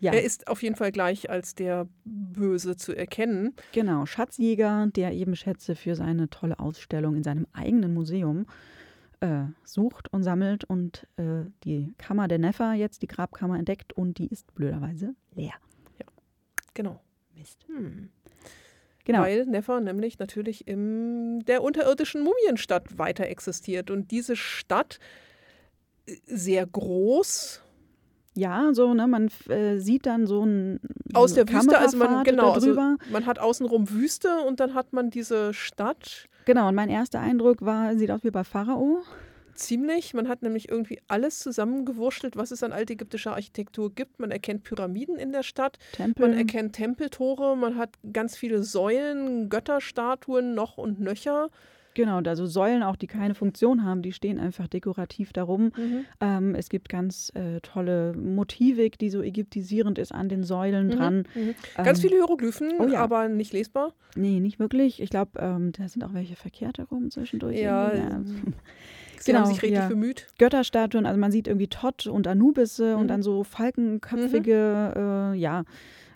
[SPEAKER 3] Ja,
[SPEAKER 2] Er ist auf jeden Fall gleich als der Böse zu erkennen.
[SPEAKER 3] genau, Schatzjäger, der eben Schätze für seine tolle Ausstellung in seinem eigenen Museum äh, sucht und sammelt und äh, die Kammer der Neffer jetzt, die Grabkammer entdeckt und die ist blöderweise leer.
[SPEAKER 2] Genau.
[SPEAKER 3] Mist.
[SPEAKER 2] Hm.
[SPEAKER 3] Genau.
[SPEAKER 2] Weil Nefer nämlich natürlich in der unterirdischen Mumienstadt weiter existiert. Und diese Stadt, äh, sehr groß,
[SPEAKER 3] Ja, so, ne, man äh, sieht dann so ein
[SPEAKER 2] aus der Wüste, also man, genau, also man hat außenrum Wüste und dann hat man diese Stadt.
[SPEAKER 3] Genau, und mein erster Eindruck war, sieht aus wie bei Pharao.
[SPEAKER 2] ziemlich. Man hat nämlich irgendwie alles zusammengewurschtelt, was es an altägyptischer Architektur gibt. Man erkennt Pyramiden in der Stadt,
[SPEAKER 3] Tempel.
[SPEAKER 2] man erkennt Tempeltore, man hat ganz viele Säulen, Götterstatuen noch und nöcher.
[SPEAKER 3] Genau, also Säulen auch, die keine Funktion haben, die stehen einfach dekorativ darum.
[SPEAKER 2] Mhm.
[SPEAKER 3] Ähm, es gibt ganz äh, tolle Motivik, die so ägyptisierend ist an den Säulen dran.
[SPEAKER 2] Mhm. Ganz
[SPEAKER 3] Ähm,
[SPEAKER 2] viele Hieroglyphen,
[SPEAKER 3] oh ja.
[SPEAKER 2] aber nicht lesbar.
[SPEAKER 3] Nee, nicht wirklich. Ich glaube, ähm, da sind auch welche verkehrt herum zwischendurch.
[SPEAKER 2] Ja,
[SPEAKER 3] irgendwie.
[SPEAKER 2] Sie
[SPEAKER 3] Genau,
[SPEAKER 2] haben sich richtig
[SPEAKER 3] ja.
[SPEAKER 2] bemüht.
[SPEAKER 3] Götterstatuen, also man sieht irgendwie Tot und Anubisse und
[SPEAKER 2] Mhm.
[SPEAKER 3] dann so falkenköpfige, äh, ja.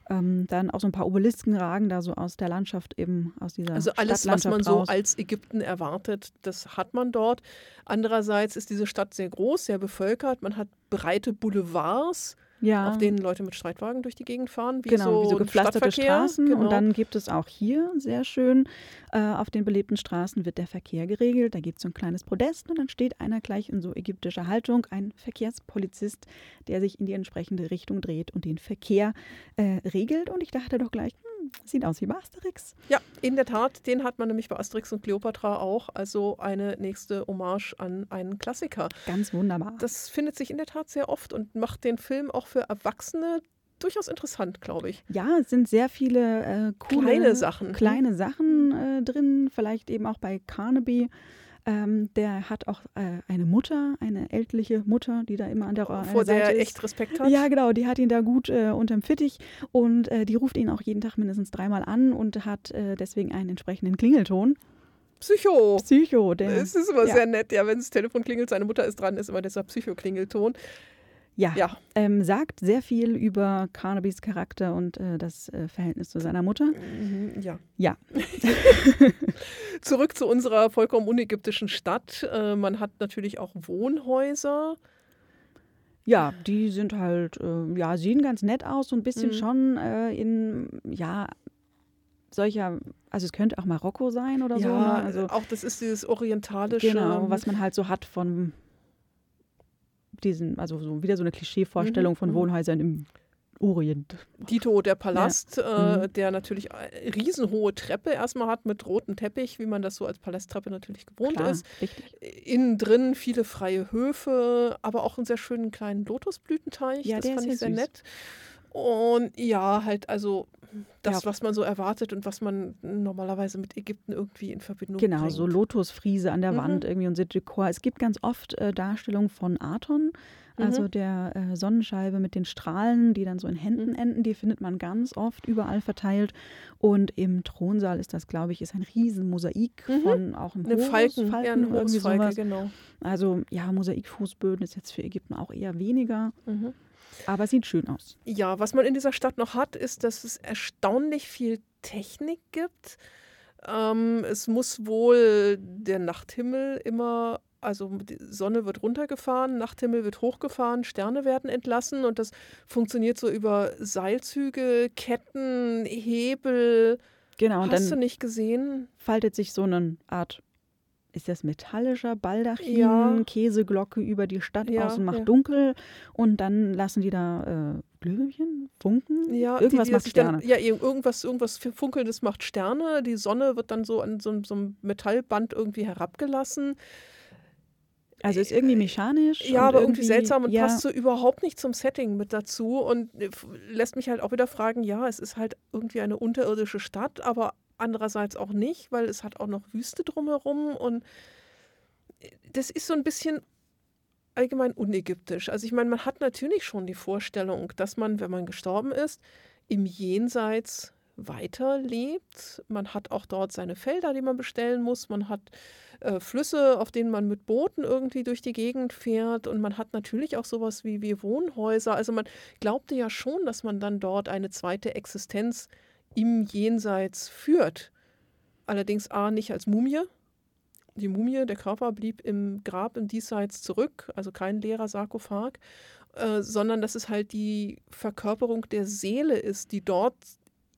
[SPEAKER 3] Ähm, dann auch so ein paar Obelisken ragen da so aus der Landschaft eben, aus dieser
[SPEAKER 2] Also alles, was man so
[SPEAKER 3] raus.
[SPEAKER 2] als Ägypten erwartet, das hat man dort. Andererseits ist diese Stadt sehr groß, sehr bevölkert. Man hat breite Boulevards,
[SPEAKER 3] ja.
[SPEAKER 2] auf denen Leute mit Streitwagen durch die Gegend fahren, wie
[SPEAKER 3] genau,
[SPEAKER 2] so,
[SPEAKER 3] wie so gepflasterte. Straßen.
[SPEAKER 2] Genau.
[SPEAKER 3] Und dann gibt es auch hier sehr schön, äh, auf den belebten Straßen wird der Verkehr geregelt. Da gibt es so ein kleines Podest und dann steht einer gleich in so ägyptischer Haltung, ein Verkehrspolizist, der sich in die entsprechende Richtung dreht und den Verkehr äh, regelt. Und ich dachte doch gleich, hm, sieht aus wie bei Asterix.
[SPEAKER 2] ja, in der Tat, den hat man nämlich bei Asterix und Cleopatra auch. Also eine nächste Hommage an einen Klassiker.
[SPEAKER 3] Ganz wunderbar.
[SPEAKER 2] Das findet sich in der Tat sehr oft und macht den Film auch für Erwachsene durchaus interessant, glaube ich.
[SPEAKER 3] Ja, es sind sehr viele äh, coole,
[SPEAKER 2] Kleine Sachen.
[SPEAKER 3] kleine Sachen äh, drin. Vielleicht eben auch bei Carnaby. Ähm, der hat auch äh, eine Mutter, eine ältliche Mutter, die da immer an der, an
[SPEAKER 2] Vor
[SPEAKER 3] der Seite
[SPEAKER 2] er echt Respekt hat.
[SPEAKER 3] Ja, genau, die hat ihn da gut äh, unterm Fittich und äh, die ruft ihn auch jeden Tag mindestens dreimal an und hat äh, deswegen einen entsprechenden Klingelton.
[SPEAKER 2] Psycho.
[SPEAKER 3] Psycho, der.
[SPEAKER 2] Es ist immer
[SPEAKER 3] ja.
[SPEAKER 2] sehr nett, ja, wenn das Telefon klingelt, seine Mutter ist dran, ist immer dieser Psycho-Klingelton.
[SPEAKER 3] Ja,
[SPEAKER 2] Ja.
[SPEAKER 3] Ähm, sagt sehr viel über Carnabys Charakter und äh, das äh, Verhältnis zu seiner Mutter.
[SPEAKER 2] Mhm, ja.
[SPEAKER 3] Ja,
[SPEAKER 2] Zurück zu unserer vollkommen unägyptischen Stadt. Äh, man hat natürlich auch Wohnhäuser.
[SPEAKER 3] ja, die sind halt, äh, ja, sehen ganz nett aus, so ein bisschen
[SPEAKER 2] Mhm.
[SPEAKER 3] schon äh, in, ja, solcher, also es könnte auch Marokko sein oder so. Ne? Also,
[SPEAKER 2] auch das ist dieses orientalische.
[SPEAKER 3] genau, was man halt so hat von diesen, also so wieder so eine Klischeevorstellung
[SPEAKER 2] Mhm,
[SPEAKER 3] von
[SPEAKER 2] mhm.
[SPEAKER 3] Wohnhäusern im Orient.
[SPEAKER 2] Dito, der Palast, äh,
[SPEAKER 3] Mhm.
[SPEAKER 2] der natürlich eine riesenhohe Treppe erstmal hat mit rotem Teppich, wie man das so als Palasttreppe natürlich gewohnt
[SPEAKER 3] Klar,
[SPEAKER 2] ist.
[SPEAKER 3] richtig.
[SPEAKER 2] Innen drin viele freie Höfe, aber auch einen sehr schönen kleinen Lotusblütenteich.
[SPEAKER 3] Ja,
[SPEAKER 2] das
[SPEAKER 3] der ist
[SPEAKER 2] fand ich
[SPEAKER 3] sehr
[SPEAKER 2] sehr
[SPEAKER 3] süß.
[SPEAKER 2] nett. Und ja, halt also das,
[SPEAKER 3] Ja.
[SPEAKER 2] was man so erwartet und was man normalerweise mit Ägypten irgendwie in Verbindung
[SPEAKER 3] Genau,
[SPEAKER 2] bringt.
[SPEAKER 3] so Lotusfriese an der
[SPEAKER 2] Mhm.
[SPEAKER 3] Wand irgendwie und so Dekor. Es gibt ganz oft äh, Darstellungen von Aton, also
[SPEAKER 2] Mhm.
[SPEAKER 3] der äh, Sonnenscheibe mit den Strahlen, die dann so in Händen
[SPEAKER 2] Mhm.
[SPEAKER 3] enden. Die findet man ganz oft überall verteilt. Und im Thronsaal ist das, glaube ich, ist ein Riesenmosaik
[SPEAKER 2] Mhm.
[SPEAKER 3] von auch einem
[SPEAKER 2] Eine
[SPEAKER 3] Horus,
[SPEAKER 2] Falken, ja, eine
[SPEAKER 3] irgendwie
[SPEAKER 2] Horusfalke,
[SPEAKER 3] sowas.
[SPEAKER 2] genau.
[SPEAKER 3] Also ja, Mosaikfußböden ist jetzt für Ägypten auch eher weniger,
[SPEAKER 2] Mhm.
[SPEAKER 3] Aber sieht schön aus.
[SPEAKER 2] Ja, was man in dieser Stadt noch hat, ist, dass es erstaunlich viel Technik gibt. Ähm, es muss wohl der Nachthimmel immer, also die Sonne wird runtergefahren, Nachthimmel wird hochgefahren, Sterne werden entlassen und das funktioniert so über Seilzüge, Ketten, Hebel.
[SPEAKER 3] Genau, und
[SPEAKER 2] Hast du
[SPEAKER 3] dann
[SPEAKER 2] nicht gesehen?
[SPEAKER 3] faltet sich so eine Art, ist das metallischer Baldachin,
[SPEAKER 2] Ja.
[SPEAKER 3] Käseglocke über die Stadt
[SPEAKER 2] Ja,
[SPEAKER 3] aus und macht
[SPEAKER 2] ja.
[SPEAKER 3] dunkel und dann lassen die da äh, Glühwürmchen, Funken,
[SPEAKER 2] Ja,
[SPEAKER 3] irgendwas
[SPEAKER 2] die, die
[SPEAKER 3] macht Sterne.
[SPEAKER 2] Dann, ja, ir- irgendwas, irgendwas Funkelndes macht Sterne. Die Sonne wird dann so an so, so einem Metallband irgendwie herabgelassen.
[SPEAKER 3] also ist irgendwie mechanisch.
[SPEAKER 2] Ja, aber irgendwie seltsam und
[SPEAKER 3] ja,
[SPEAKER 2] passt so überhaupt nicht zum Setting mit dazu und äh, lässt mich halt auch wieder fragen, ja, es ist halt irgendwie eine unterirdische Stadt, aber andererseits auch nicht, weil es hat auch noch Wüste drumherum und äh, das ist so ein bisschen allgemein unägyptisch. Also ich meine, man hat natürlich schon die Vorstellung, dass man, wenn man gestorben ist, im Jenseits weiterlebt. Man hat auch dort seine Felder, die man bestellen muss. Man hat äh, Flüsse, auf denen man mit Booten irgendwie durch die Gegend fährt. Und man hat natürlich auch sowas wie, wie Wohnhäuser. Also man glaubte ja schon, dass man dann dort eine zweite Existenz im Jenseits führt. Allerdings A, nicht als Mumie. Die Mumie, der Körper blieb im Grab im Diesseits zurück, also kein leerer Sarkophag, äh, sondern dass es halt die Verkörperung der Seele ist, die dort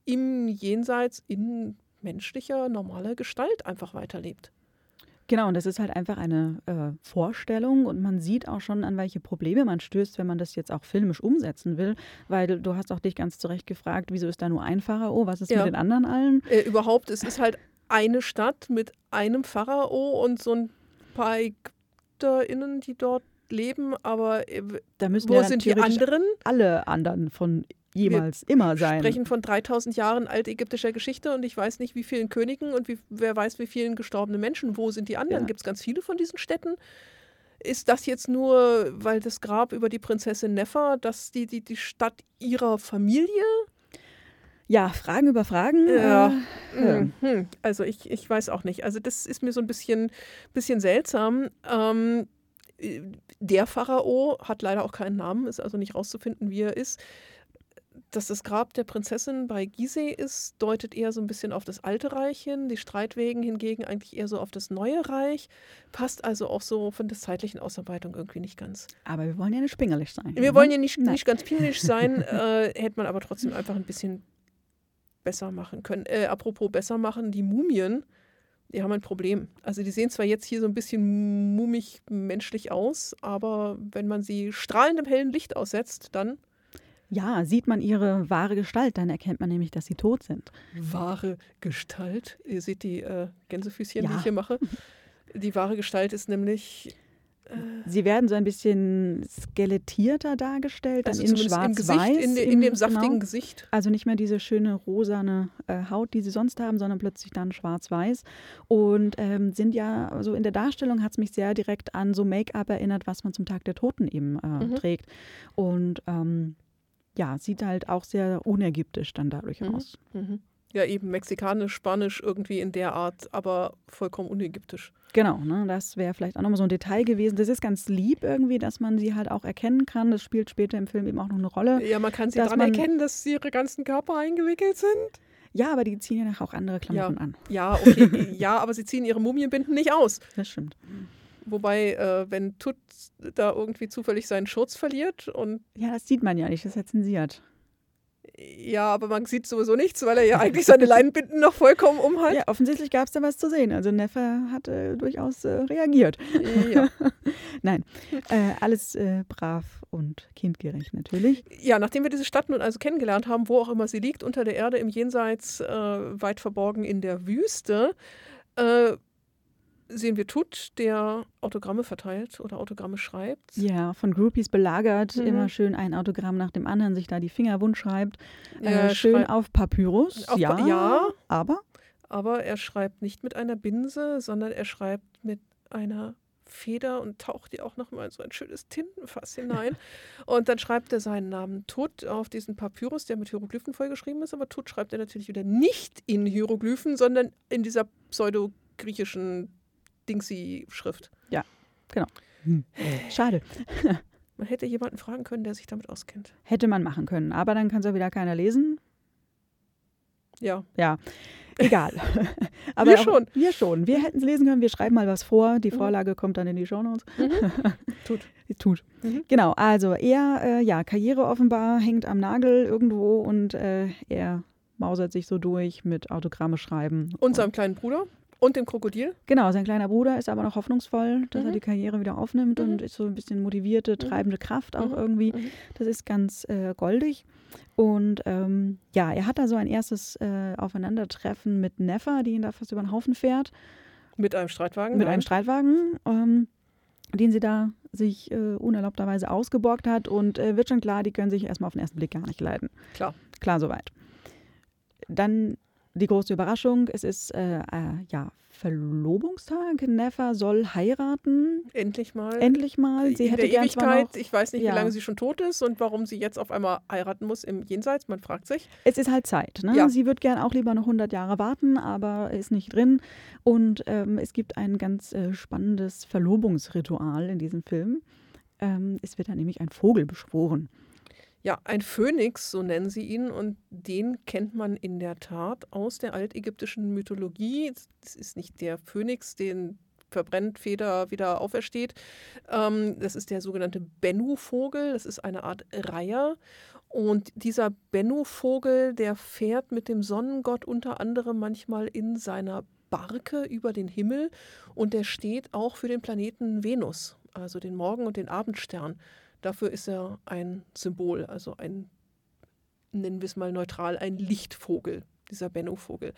[SPEAKER 2] im Jenseits in menschlicher, normaler Gestalt einfach weiterlebt.
[SPEAKER 3] Genau, und das ist halt einfach eine äh, Vorstellung und man sieht auch schon, an welche Probleme man stößt, wenn man das jetzt auch filmisch umsetzen will, weil du hast auch dich ganz zu Recht gefragt, wieso ist da nur ein Pharao, was ist
[SPEAKER 2] Ja.
[SPEAKER 3] mit den anderen allen?
[SPEAKER 2] Äh, überhaupt, es ist halt eine Stadt mit einem Pharao und so ein paar ÄgypterInnen, die dort leben, aber äh,
[SPEAKER 3] Da müssen
[SPEAKER 2] wo
[SPEAKER 3] ja
[SPEAKER 2] sind die anderen?
[SPEAKER 3] alle anderen von jemals immer
[SPEAKER 2] Wir
[SPEAKER 3] sein.
[SPEAKER 2] sprechen von 3000 Jahren altägyptischer Geschichte und ich weiß nicht, wie vielen Königen und wie, wer weiß, wie vielen gestorbenen Menschen. Wo sind die anderen?
[SPEAKER 3] Ja.
[SPEAKER 2] Gibt es ganz viele von diesen Städten? Ist das jetzt nur, weil das Grab über die Prinzessin Nefer, dass die, die, die Stadt ihrer Familie?
[SPEAKER 3] Ja, Fragen über Fragen.
[SPEAKER 2] Ja.
[SPEAKER 3] Äh, ja.
[SPEAKER 2] Hm. Also ich, ich weiß auch nicht. Also das ist mir so ein bisschen, bisschen seltsam. Ähm, äh, der Pharao hat leider auch keinen Namen, ist also nicht rauszufinden, wie er ist. Dass das Grab der Prinzessin bei Gizeh ist, deutet eher so ein bisschen auf das alte Reich hin. Die Streitwegen hingegen eigentlich eher so auf das neue Reich. Passt also auch so von der zeitlichen Ausarbeitung irgendwie nicht ganz.
[SPEAKER 3] Aber wir wollen ja nicht spingelig sein.
[SPEAKER 2] Wir
[SPEAKER 3] ne?
[SPEAKER 2] wollen ja nicht,
[SPEAKER 3] Nein.
[SPEAKER 2] nicht ganz pingelig sein, äh, hätte man aber trotzdem einfach ein bisschen besser machen können. Äh, apropos besser machen, die Mumien, die haben ein Problem. Also die sehen zwar jetzt hier so ein bisschen mumig menschlich aus, aber wenn man sie strahlendem hellen Licht aussetzt, dann
[SPEAKER 3] Ja, sieht man ihre wahre Gestalt, dann erkennt man nämlich, dass sie tot sind.
[SPEAKER 2] wahre Gestalt. Ihr seht die äh, Gänsefüßchen, die
[SPEAKER 3] Ja.
[SPEAKER 2] ich hier mache. Die wahre Gestalt ist nämlich
[SPEAKER 3] Sie werden so ein bisschen skelettierter dargestellt, dann
[SPEAKER 2] also
[SPEAKER 3] in
[SPEAKER 2] im Gesicht,
[SPEAKER 3] schwarz-weiß.
[SPEAKER 2] in, de, in dem saftigen
[SPEAKER 3] genau.
[SPEAKER 2] Gesicht.
[SPEAKER 3] Also nicht mehr diese schöne rosane äh, Haut, die sie sonst haben, sondern plötzlich dann schwarz-weiß. Und ähm, sind ja, also in der Darstellung hat es mich sehr direkt an so Make-up erinnert, was man zum Tag der Toten eben äh,
[SPEAKER 2] Mhm.
[SPEAKER 3] trägt. Und ähm, ja, sieht halt auch sehr unägyptisch dann dadurch
[SPEAKER 2] Mhm.
[SPEAKER 3] aus.
[SPEAKER 2] Mhm. Ja, eben mexikanisch, spanisch, irgendwie in der Art, aber vollkommen unägyptisch.
[SPEAKER 3] Genau, ne, das wäre vielleicht auch nochmal so ein Detail gewesen. Das ist ganz lieb irgendwie, dass man sie halt auch erkennen kann. Das spielt später im Film eben auch noch eine Rolle.
[SPEAKER 2] Ja, man kann sie daran
[SPEAKER 3] man-
[SPEAKER 2] erkennen, dass sie ihre ganzen Körper eingewickelt sind.
[SPEAKER 3] Ja, aber die ziehen ja nachher auch andere Klamotten an.
[SPEAKER 2] Ja, okay. ja, aber sie ziehen ihre Mumienbinden nicht aus.
[SPEAKER 3] Das stimmt.
[SPEAKER 2] Wobei, äh, wenn Tut da irgendwie zufällig seinen Schurz verliert und
[SPEAKER 3] Ja, das sieht man ja nicht, das ist ja zensiert.
[SPEAKER 2] ja, aber man sieht sowieso nichts, weil er ja eigentlich seine Leinenbinden noch vollkommen umhat.
[SPEAKER 3] Ja, offensichtlich gab es da was zu sehen. Also Neffe hat äh, durchaus äh, reagiert.
[SPEAKER 2] Ja.
[SPEAKER 3] Nein, äh, alles äh, brav und kindgerecht natürlich.
[SPEAKER 2] ja, nachdem wir diese Stadt nun also kennengelernt haben, wo auch immer sie liegt, unter der Erde, im Jenseits, äh, weit verborgen in der Wüste, äh, sehen wir Tut, der Autogramme verteilt oder Autogramme schreibt.
[SPEAKER 3] Ja, von Groupies belagert,
[SPEAKER 2] Mhm.
[SPEAKER 3] immer schön ein Autogramm nach dem anderen, sich da die Finger wund schreibt. Äh, schön auf Papyrus.
[SPEAKER 2] Auf
[SPEAKER 3] ja,
[SPEAKER 2] ja.
[SPEAKER 3] aber
[SPEAKER 2] Aber er schreibt nicht mit einer Binse, sondern er schreibt mit einer Feder und taucht die auch nochmal in so ein schönes Tintenfass hinein. und dann schreibt er seinen Namen Tut auf diesen Papyrus, der mit Hieroglyphen vollgeschrieben ist. Aber Tut schreibt er natürlich wieder nicht in Hieroglyphen, sondern in dieser pseudo-griechischen Dingsy-Schrift.
[SPEAKER 3] schade.
[SPEAKER 2] Man hätte jemanden fragen können, der sich damit auskennt.
[SPEAKER 3] Hätte man machen können. Aber dann kann es ja wieder keiner lesen.
[SPEAKER 2] Ja,
[SPEAKER 3] Ja, egal. Aber
[SPEAKER 2] Wir schon.
[SPEAKER 3] Wir schon. Wir hätten es lesen können. Wir schreiben mal was vor. Die
[SPEAKER 2] Mhm.
[SPEAKER 3] Vorlage kommt dann in die Shownotes.
[SPEAKER 2] Tut.
[SPEAKER 3] Tut.
[SPEAKER 2] Mhm.
[SPEAKER 3] Genau, also er, äh, ja, Karriere offenbar hängt am Nagel irgendwo und äh, er mausert sich so durch mit Autogramme schreiben.
[SPEAKER 2] Und seinem kleinen Bruder und dem Krokodil.
[SPEAKER 3] Genau, sein kleiner Bruder ist aber noch hoffnungsvoll, dass er
[SPEAKER 2] Mhm.
[SPEAKER 3] die Karriere wieder aufnimmt
[SPEAKER 2] Mhm.
[SPEAKER 3] und ist so ein bisschen motivierte, treibende Kraft auch
[SPEAKER 2] Mhm.
[SPEAKER 3] irgendwie.
[SPEAKER 2] Mhm.
[SPEAKER 3] Das ist ganz äh, goldig. Und ähm, ja, er hat da so ein erstes äh, Aufeinandertreffen mit Neffa, die ihn da fast über den Haufen fährt,
[SPEAKER 2] Mit einem Streitwagen.
[SPEAKER 3] mit
[SPEAKER 2] nein.
[SPEAKER 3] einem Streitwagen, ähm, den sie da sich äh, unerlaubterweise ausgeborgt hat. Und äh, wird schon klar, die können sich erstmal auf den ersten Blick gar nicht leiden.
[SPEAKER 2] Klar.
[SPEAKER 3] Klar soweit. Dann die große Überraschung, es ist äh, äh, ja Verlobungstag. Neffa soll heiraten,
[SPEAKER 2] Endlich mal.
[SPEAKER 3] endlich mal. Sie
[SPEAKER 2] in
[SPEAKER 3] hätte
[SPEAKER 2] der Ewigkeit.
[SPEAKER 3] noch,
[SPEAKER 2] Ich weiß nicht,
[SPEAKER 3] Ja.
[SPEAKER 2] wie lange sie schon tot ist und warum sie jetzt auf einmal heiraten muss im Jenseits. Man fragt sich.
[SPEAKER 3] Es ist halt Zeit. Ne?
[SPEAKER 2] Ja.
[SPEAKER 3] Sie wird gern auch lieber noch 100 Jahre warten, aber ist nicht drin. Und ähm, es gibt ein ganz äh, spannendes Verlobungsritual in diesem Film. Ähm, es wird dann nämlich ein Vogel beschworen.
[SPEAKER 2] Ja, ein Phönix, so nennen sie ihn, und den kennt man in der Tat aus der altägyptischen Mythologie. Das ist nicht der Phönix, den verbrennt, Feder wieder aufersteht. Ähm, das ist der sogenannte Bennu-Vogel. Das ist eine Art Reiher. Und dieser Bennu-Vogel, der fährt mit dem Sonnengott unter anderem manchmal in seiner Barke über den Himmel und der steht auch für den Planeten Venus, also den Morgen- und den Abendstern. Dafür ist er ein Symbol, also ein, nennen wir es mal neutral, ein Lichtvogel. dieser Bennu-Vogel.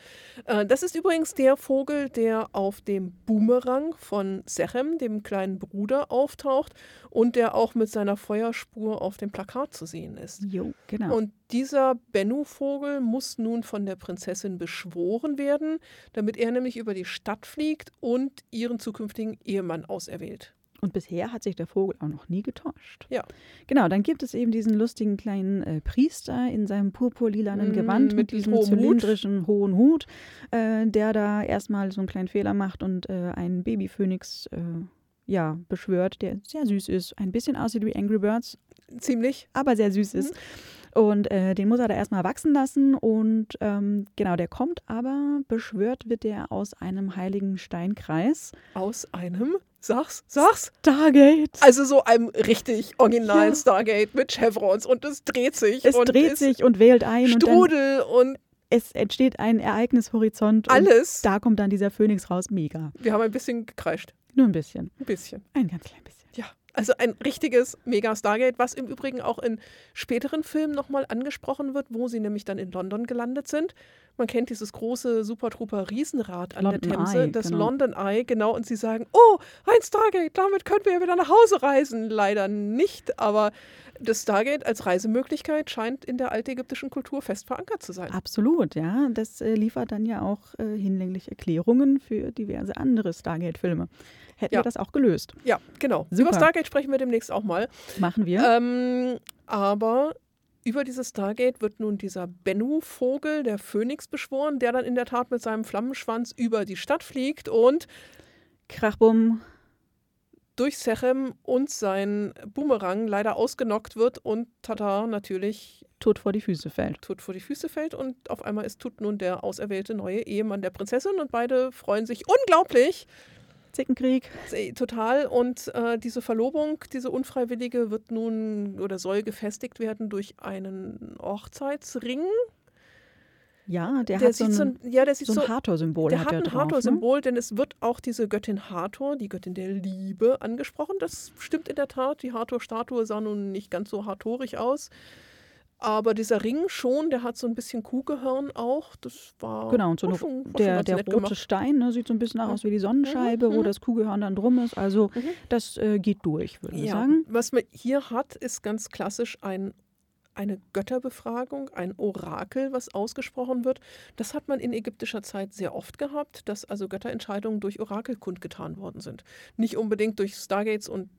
[SPEAKER 2] Äh, das ist übrigens der Vogel, der auf dem Boomerang von Sechem, dem kleinen Bruder, auftaucht und der auch mit seiner Feuerspur auf dem Plakat zu sehen ist.
[SPEAKER 3] Jo, genau.
[SPEAKER 2] Und dieser Bennu-Vogel muss nun von der Prinzessin beschworen werden, damit er nämlich über die Stadt fliegt und ihren zukünftigen Ehemann auserwählt.
[SPEAKER 3] Und bisher hat sich der Vogel auch noch nie getäuscht.
[SPEAKER 2] Ja.
[SPEAKER 3] Genau, dann gibt es eben diesen lustigen kleinen äh, Priester in seinem purpurlilanen
[SPEAKER 2] Mm,
[SPEAKER 3] Gewand mit,
[SPEAKER 2] mit
[SPEAKER 3] diesem
[SPEAKER 2] hohem Hut.
[SPEAKER 3] zylindrischen hohen Hut, äh, der da erstmal so einen kleinen Fehler macht und äh, einen Babyphönix äh, ja, beschwört, der sehr süß ist. Ein bisschen aussieht wie Angry Birds,
[SPEAKER 2] Ziemlich.
[SPEAKER 3] aber sehr süß ist. Und äh, den muss er da erstmal wachsen lassen. Und ähm, genau, der kommt aber, beschwört wird der aus einem heiligen Steinkreis.
[SPEAKER 2] Aus einem, sag's, sag's,
[SPEAKER 3] Stargate!
[SPEAKER 2] also so einem richtig originalen
[SPEAKER 3] Ja.
[SPEAKER 2] Stargate mit Chevrons und es dreht sich.
[SPEAKER 3] Es
[SPEAKER 2] und
[SPEAKER 3] dreht sich und wählt ein
[SPEAKER 2] Strudel und
[SPEAKER 3] es entsteht ein Ereignishorizont.
[SPEAKER 2] Alles.
[SPEAKER 3] da kommt dann dieser Phönix raus. Mega.
[SPEAKER 2] Wir haben ein bisschen gekreischt.
[SPEAKER 3] Nur ein bisschen.
[SPEAKER 2] Ein bisschen.
[SPEAKER 3] Ein ganz klein bisschen.
[SPEAKER 2] Ja, also ein richtiges Mega Stargate, was im Übrigen auch in späteren Filmen nochmal angesprochen wird, wo sie nämlich dann in London gelandet sind. Man kennt dieses große Super Trooper Riesenrad an
[SPEAKER 3] London
[SPEAKER 2] der Themse,
[SPEAKER 3] Eye,
[SPEAKER 2] das
[SPEAKER 3] genau.
[SPEAKER 2] London Eye, genau. Und sie sagen, oh, ein Stargate, damit können wir ja wieder nach Hause reisen. Leider nicht, aber das Stargate als Reisemöglichkeit scheint in der altägyptischen Kultur fest verankert zu sein.
[SPEAKER 3] Absolut, ja. Das äh, liefert dann ja auch äh, hinlänglich Erklärungen für diverse andere Stargate-Filme. Hätten
[SPEAKER 2] Ja.
[SPEAKER 3] wir das auch gelöst.
[SPEAKER 2] Ja, genau.
[SPEAKER 3] Super.
[SPEAKER 2] Über Stargate sprechen wir demnächst auch mal.
[SPEAKER 3] Machen wir.
[SPEAKER 2] Ähm, aber über dieses Stargate wird nun dieser Bennu-Vogel, der Phönix, beschworen, der dann in der Tat mit seinem Flammenschwanz über die Stadt fliegt und
[SPEAKER 3] Krachbum.
[SPEAKER 2] Durch Sechem und sein Boomerang leider ausgenockt wird und Tata natürlich
[SPEAKER 3] Tod vor die Füße fällt.
[SPEAKER 2] Tut vor die Füße fällt und auf einmal ist Tut nun der auserwählte neue Ehemann der Prinzessin und beide freuen sich unglaublich,
[SPEAKER 3] Zickenkrieg.
[SPEAKER 2] äh, total und äh, diese Verlobung, diese unfreiwillige wird nun oder soll gefestigt werden durch einen Hochzeitsring.
[SPEAKER 3] Ja, der,
[SPEAKER 2] Der
[SPEAKER 3] hat so
[SPEAKER 2] sieht so
[SPEAKER 3] ein,
[SPEAKER 2] ein, ja, der sieht
[SPEAKER 3] so ein Hathor-Symbol.
[SPEAKER 2] der
[SPEAKER 3] hat
[SPEAKER 2] hat ein
[SPEAKER 3] ne?
[SPEAKER 2] Hathor-Symbol, denn es wird auch diese Göttin Hathor, die Göttin der Liebe, angesprochen. Das stimmt in der Tat. Die Hathor-Statue sah nun nicht ganz so hathorig aus. Aber dieser Ring schon, der hat so ein bisschen Kuhgehörn auch. Das war,
[SPEAKER 3] Genau, und so eine,
[SPEAKER 2] schon,
[SPEAKER 3] der, der rote
[SPEAKER 2] gemacht.
[SPEAKER 3] Stein ne, sieht so ein bisschen aus wie die Sonnenscheibe, wo
[SPEAKER 2] mhm.
[SPEAKER 3] das Kuhgehörn dann drum ist. Also
[SPEAKER 2] Mhm.
[SPEAKER 3] das äh, geht durch, würde ich
[SPEAKER 2] Ja,
[SPEAKER 3] sagen.
[SPEAKER 2] was man hier hat, ist ganz klassisch ein, eine Götterbefragung, ein Orakel, was ausgesprochen wird. Das hat man in ägyptischer Zeit sehr oft gehabt, dass also Götterentscheidungen durch Orakel kundgetan worden sind. Nicht unbedingt durch Stargates und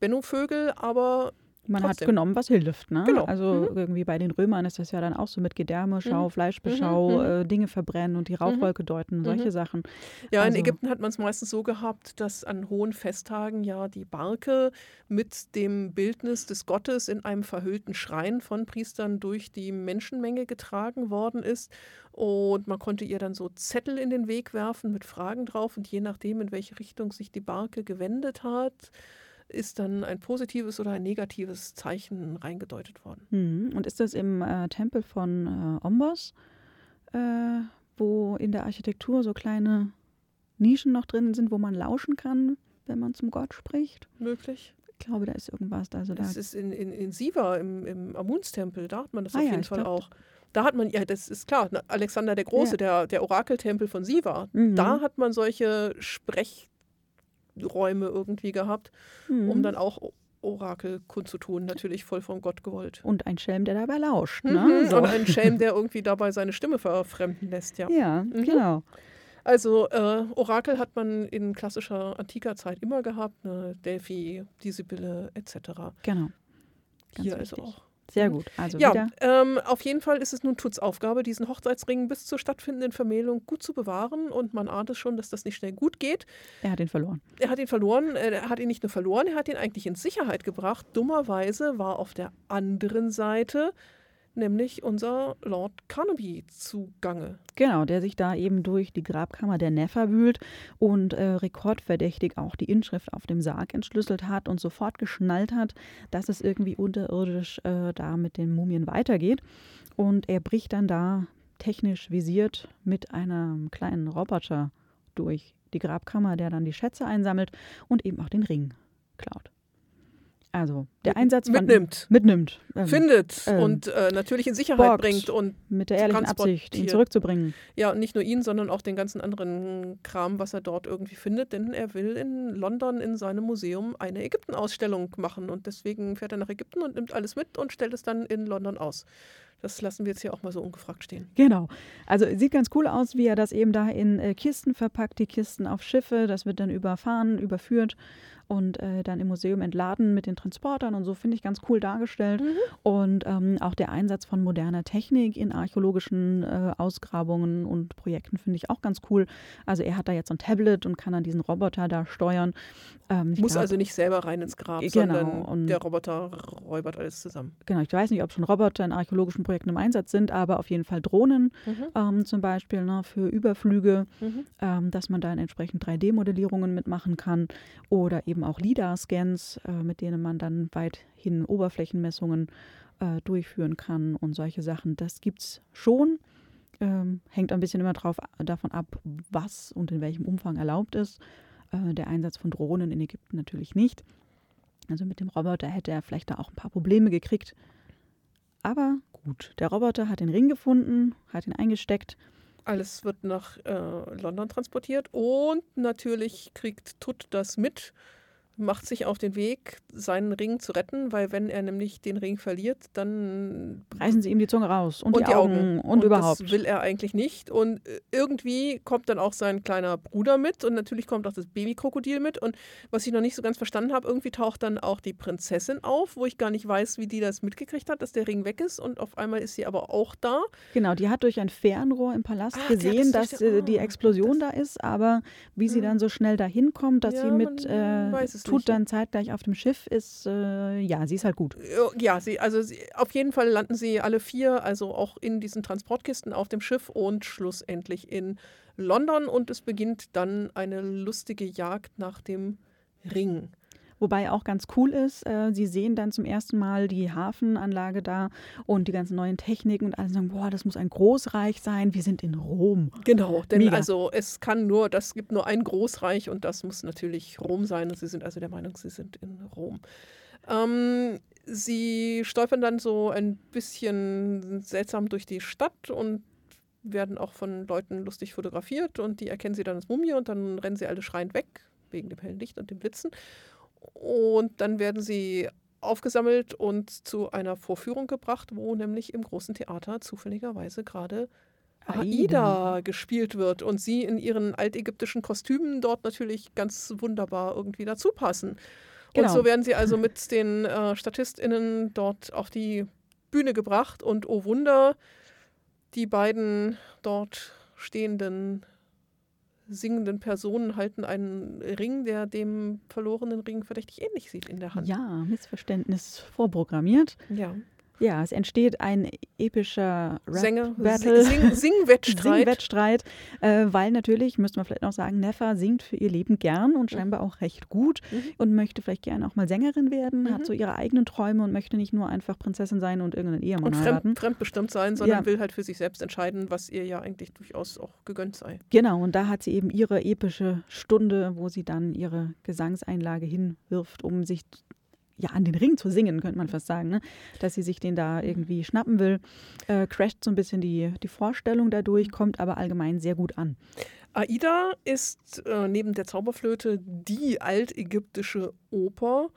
[SPEAKER 2] Bennu-Vögel, aber
[SPEAKER 3] Man hat genommen, was hilft. Ne?
[SPEAKER 2] Genau.
[SPEAKER 3] Also
[SPEAKER 2] Mhm.
[SPEAKER 3] irgendwie bei den Römern ist das ja dann auch so mit Gedärmeschau,
[SPEAKER 2] Mhm.
[SPEAKER 3] Fleischbeschau,
[SPEAKER 2] Mhm, mhm.
[SPEAKER 3] äh, Dinge verbrennen und die Rauchwolke deuten, solche
[SPEAKER 2] Mhm.
[SPEAKER 3] Sachen.
[SPEAKER 2] Ja,
[SPEAKER 3] Also-
[SPEAKER 2] in Ägypten hat man es meistens so gehabt, dass an hohen Festtagen ja die Barke mit dem Bildnis des Gottes in einem verhüllten Schrein von Priestern durch die Menschenmenge getragen worden ist. Und man konnte ihr dann so Zettel in den Weg werfen mit Fragen drauf. Und je nachdem, in welche Richtung sich die Barke gewendet hat, ist dann ein positives oder ein negatives Zeichen reingedeutet worden.
[SPEAKER 3] Mhm. Und ist das im äh, Tempel von äh, Ombos, äh, wo in der Architektur so kleine Nischen noch drin sind, wo man lauschen kann, wenn man zum Gott spricht?
[SPEAKER 2] Möglich.
[SPEAKER 3] Ich glaube, da ist irgendwas. Also da,
[SPEAKER 2] Das ist in, in, in Siva, im, im Amunstempel, da hat man das
[SPEAKER 3] Ah
[SPEAKER 2] auf
[SPEAKER 3] ja,
[SPEAKER 2] jeden Fall
[SPEAKER 3] glaub,
[SPEAKER 2] auch. Da hat man, ja, das ist klar, ne, Alexander der Große, der, der Orakeltempel von Siva,
[SPEAKER 3] Mhm.
[SPEAKER 2] da hat man solche Sprechräume irgendwie gehabt,
[SPEAKER 3] Mhm.
[SPEAKER 2] um dann auch Orakel kundzutun, natürlich voll von Gott gewollt.
[SPEAKER 3] und ein Schelm, der dabei lauscht.
[SPEAKER 2] Mhm.
[SPEAKER 3] Ne? So.
[SPEAKER 2] Und ein Schelm, der irgendwie dabei seine Stimme verfremden lässt, ja.
[SPEAKER 3] Ja,
[SPEAKER 2] Mhm.
[SPEAKER 3] genau.
[SPEAKER 2] Also äh, Orakel hat man in klassischer antiker Zeit immer gehabt, ne? Delphi, die Sibylle etc.
[SPEAKER 3] Genau. Ganz
[SPEAKER 2] Hier also
[SPEAKER 3] wichtig.
[SPEAKER 2] auch.
[SPEAKER 3] Sehr gut. Also
[SPEAKER 2] Ja, ähm, auf jeden Fall ist es nun Tuts Aufgabe, diesen Hochzeitsring bis zur stattfindenden Vermählung gut zu bewahren. Und man ahnt es schon, dass das nicht schnell gut geht.
[SPEAKER 3] Er hat ihn verloren.
[SPEAKER 2] Er hat ihn verloren. äh, Er hat ihn nicht nur verloren, er hat ihn eigentlich in Sicherheit gebracht. Dummerweise war auf der anderen Seite nämlich unser Lord Carnaby zugange.
[SPEAKER 3] Genau, der sich da eben durch die Grabkammer der Neffer wühlt und äh, rekordverdächtig auch die Inschrift auf dem Sarg entschlüsselt hat und sofort geschnallt hat, dass es irgendwie unterirdisch äh, da mit den Mumien weitergeht. Und er bricht dann da technisch visiert mit einem kleinen Roboter durch die Grabkammer, der dann die Schätze einsammelt und eben auch den Ring klaut. Also der Einsatz von
[SPEAKER 2] mitnimmt,
[SPEAKER 3] mitnimmt
[SPEAKER 2] ähm, findet ähm, und äh, natürlich in Sicherheit bringt und
[SPEAKER 3] mit der ehrlichen Absicht, ihn zurückzubringen.
[SPEAKER 2] Ja, und nicht nur ihn, sondern auch den ganzen anderen Kram, was er dort irgendwie findet, denn er will in London in seinem Museum eine Ägypten-Ausstellung machen und deswegen fährt er nach Ägypten und nimmt alles mit und stellt es dann in London aus. Das lassen wir jetzt hier auch mal so ungefragt stehen.
[SPEAKER 3] Genau. Also sieht ganz cool aus, wie er das eben da in äh, Kisten verpackt, die Kisten auf Schiffe. Das wird dann überfahren, überführt und äh, dann im Museum entladen mit den Transportern und so finde ich ganz cool dargestellt. Mhm. Und ähm, auch der Einsatz von moderner Technik in archäologischen äh, Ausgrabungen und Projekten finde ich auch ganz cool. Also er hat da jetzt ein Tablet und kann dann diesen Roboter da steuern.
[SPEAKER 2] Ähm, Muss glaub, also nicht selber rein ins Grab, genau, sondern der Roboter räubert alles zusammen.
[SPEAKER 3] Genau, ich weiß nicht, ob schon Roboter in archäologischen Projekten im Einsatz sind, aber auf jeden Fall Drohnen mhm. ähm, zum Beispiel ne, für Überflüge, mhm. ähm, dass man da entsprechend 3D-Modellierungen mitmachen kann oder eben eben auch LIDAR-Scans, äh, mit denen man dann weithin Oberflächenmessungen äh, durchführen kann und solche Sachen. Das gibt es schon. Ähm, hängt ein bisschen immer drauf, davon ab, was und in welchem Umfang erlaubt ist. Äh, der Einsatz von Drohnen in Ägypten natürlich nicht. Also mit dem Roboter hätte er vielleicht da auch ein paar Probleme gekriegt. Aber gut, der Roboter hat den Ring gefunden, hat ihn eingesteckt
[SPEAKER 2] alles wird nach äh, London transportiert und natürlich kriegt Tut das mit macht sich auf den Weg, seinen Ring zu retten, weil wenn er nämlich den Ring verliert, dann
[SPEAKER 3] reißen sie ihm die Zunge raus und, und die, Augen, Augen und, und, überhaupt.
[SPEAKER 2] Das will er eigentlich nicht. Und äh, irgendwie kommt dann auch sein kleiner Bruder mit und natürlich kommt auch das Babykrokodil mit. Und was ich noch nicht so ganz verstanden habe, irgendwie taucht dann auch die Prinzessin auf, wo ich gar nicht weiß, wie die das mitgekriegt hat, dass der Ring weg ist. Und auf einmal ist sie aber auch da.
[SPEAKER 3] Genau, die hat durch ein Fernrohr im Palast Ach, gesehen, dass das, äh, die Explosion das, da ist, aber wie sie dann so schnell dahin kommt, dass ja, sie mit äh, tut dann zeitgleich auf dem Schiff, ist, äh, ja, sie ist halt gut.
[SPEAKER 2] Ja, sie, also sie, auf jeden Fall landen sie alle vier, also auch in diesen Transportkisten auf dem Schiff und schlussendlich in London und es beginnt dann eine lustige Jagd nach dem Ring.
[SPEAKER 3] Wobei auch ganz cool ist, äh, sie sehen dann zum ersten Mal die Hafenanlage da und die ganzen neuen Techniken und alle sagen, boah, das muss ein Großreich sein, wir sind in Rom.
[SPEAKER 2] Genau, denn Mega. also es kann nur, das gibt nur ein Großreich und das muss natürlich Rom sein und sie sind also der Meinung, sie sind in Rom. Ähm, sie stolpern dann so ein bisschen seltsam durch die Stadt und werden auch von Leuten lustig fotografiert und die erkennen sie dann als Mumie und dann rennen sie alle schreiend weg, wegen dem hellen Licht und dem Blitzen. Und dann werden sie aufgesammelt und zu einer Vorführung gebracht, wo nämlich im großen Theater zufälligerweise gerade Aida, Aida gespielt wird und sie in ihren altägyptischen Kostümen dort natürlich ganz wunderbar irgendwie dazu passen. Genau. Und so werden sie also mit den äh, StatistInnen dort auf die Bühne gebracht und oh Wunder, die beiden dort stehenden singenden Personen halten einen Ring, der dem verlorenen Ring verdächtig ähnlich sieht in der Hand.
[SPEAKER 3] Ja, Missverständnis vorprogrammiert.
[SPEAKER 2] Ja.
[SPEAKER 3] Ja, es entsteht ein epischer
[SPEAKER 2] Rap-Battle. Sing, Singwettstreit.
[SPEAKER 3] Singwettstreit, äh, weil natürlich, müsste man vielleicht noch sagen, Neffa singt für ihr Leben gern und scheinbar auch recht gut mhm. und möchte vielleicht gerne auch mal Sängerin werden, mhm. hat so ihre eigenen Träume und möchte nicht nur einfach Prinzessin sein und irgendeinen Ehemann und
[SPEAKER 2] heiraten. Und fremdbestimmt sein, sondern ja. will halt für sich selbst entscheiden, was ihr ja eigentlich durchaus auch gegönnt sei.
[SPEAKER 3] Genau, und da hat sie eben ihre epische Stunde, wo sie dann ihre Gesangseinlage hinwirft, um sich ja, an den Ring zu singen, könnte man fast sagen, ne? dass sie sich den da irgendwie schnappen will. Äh, crasht so ein bisschen die, die Vorstellung dadurch, kommt aber allgemein sehr gut an.
[SPEAKER 2] Aida ist äh, neben der Zauberflöte die altägyptische Oper.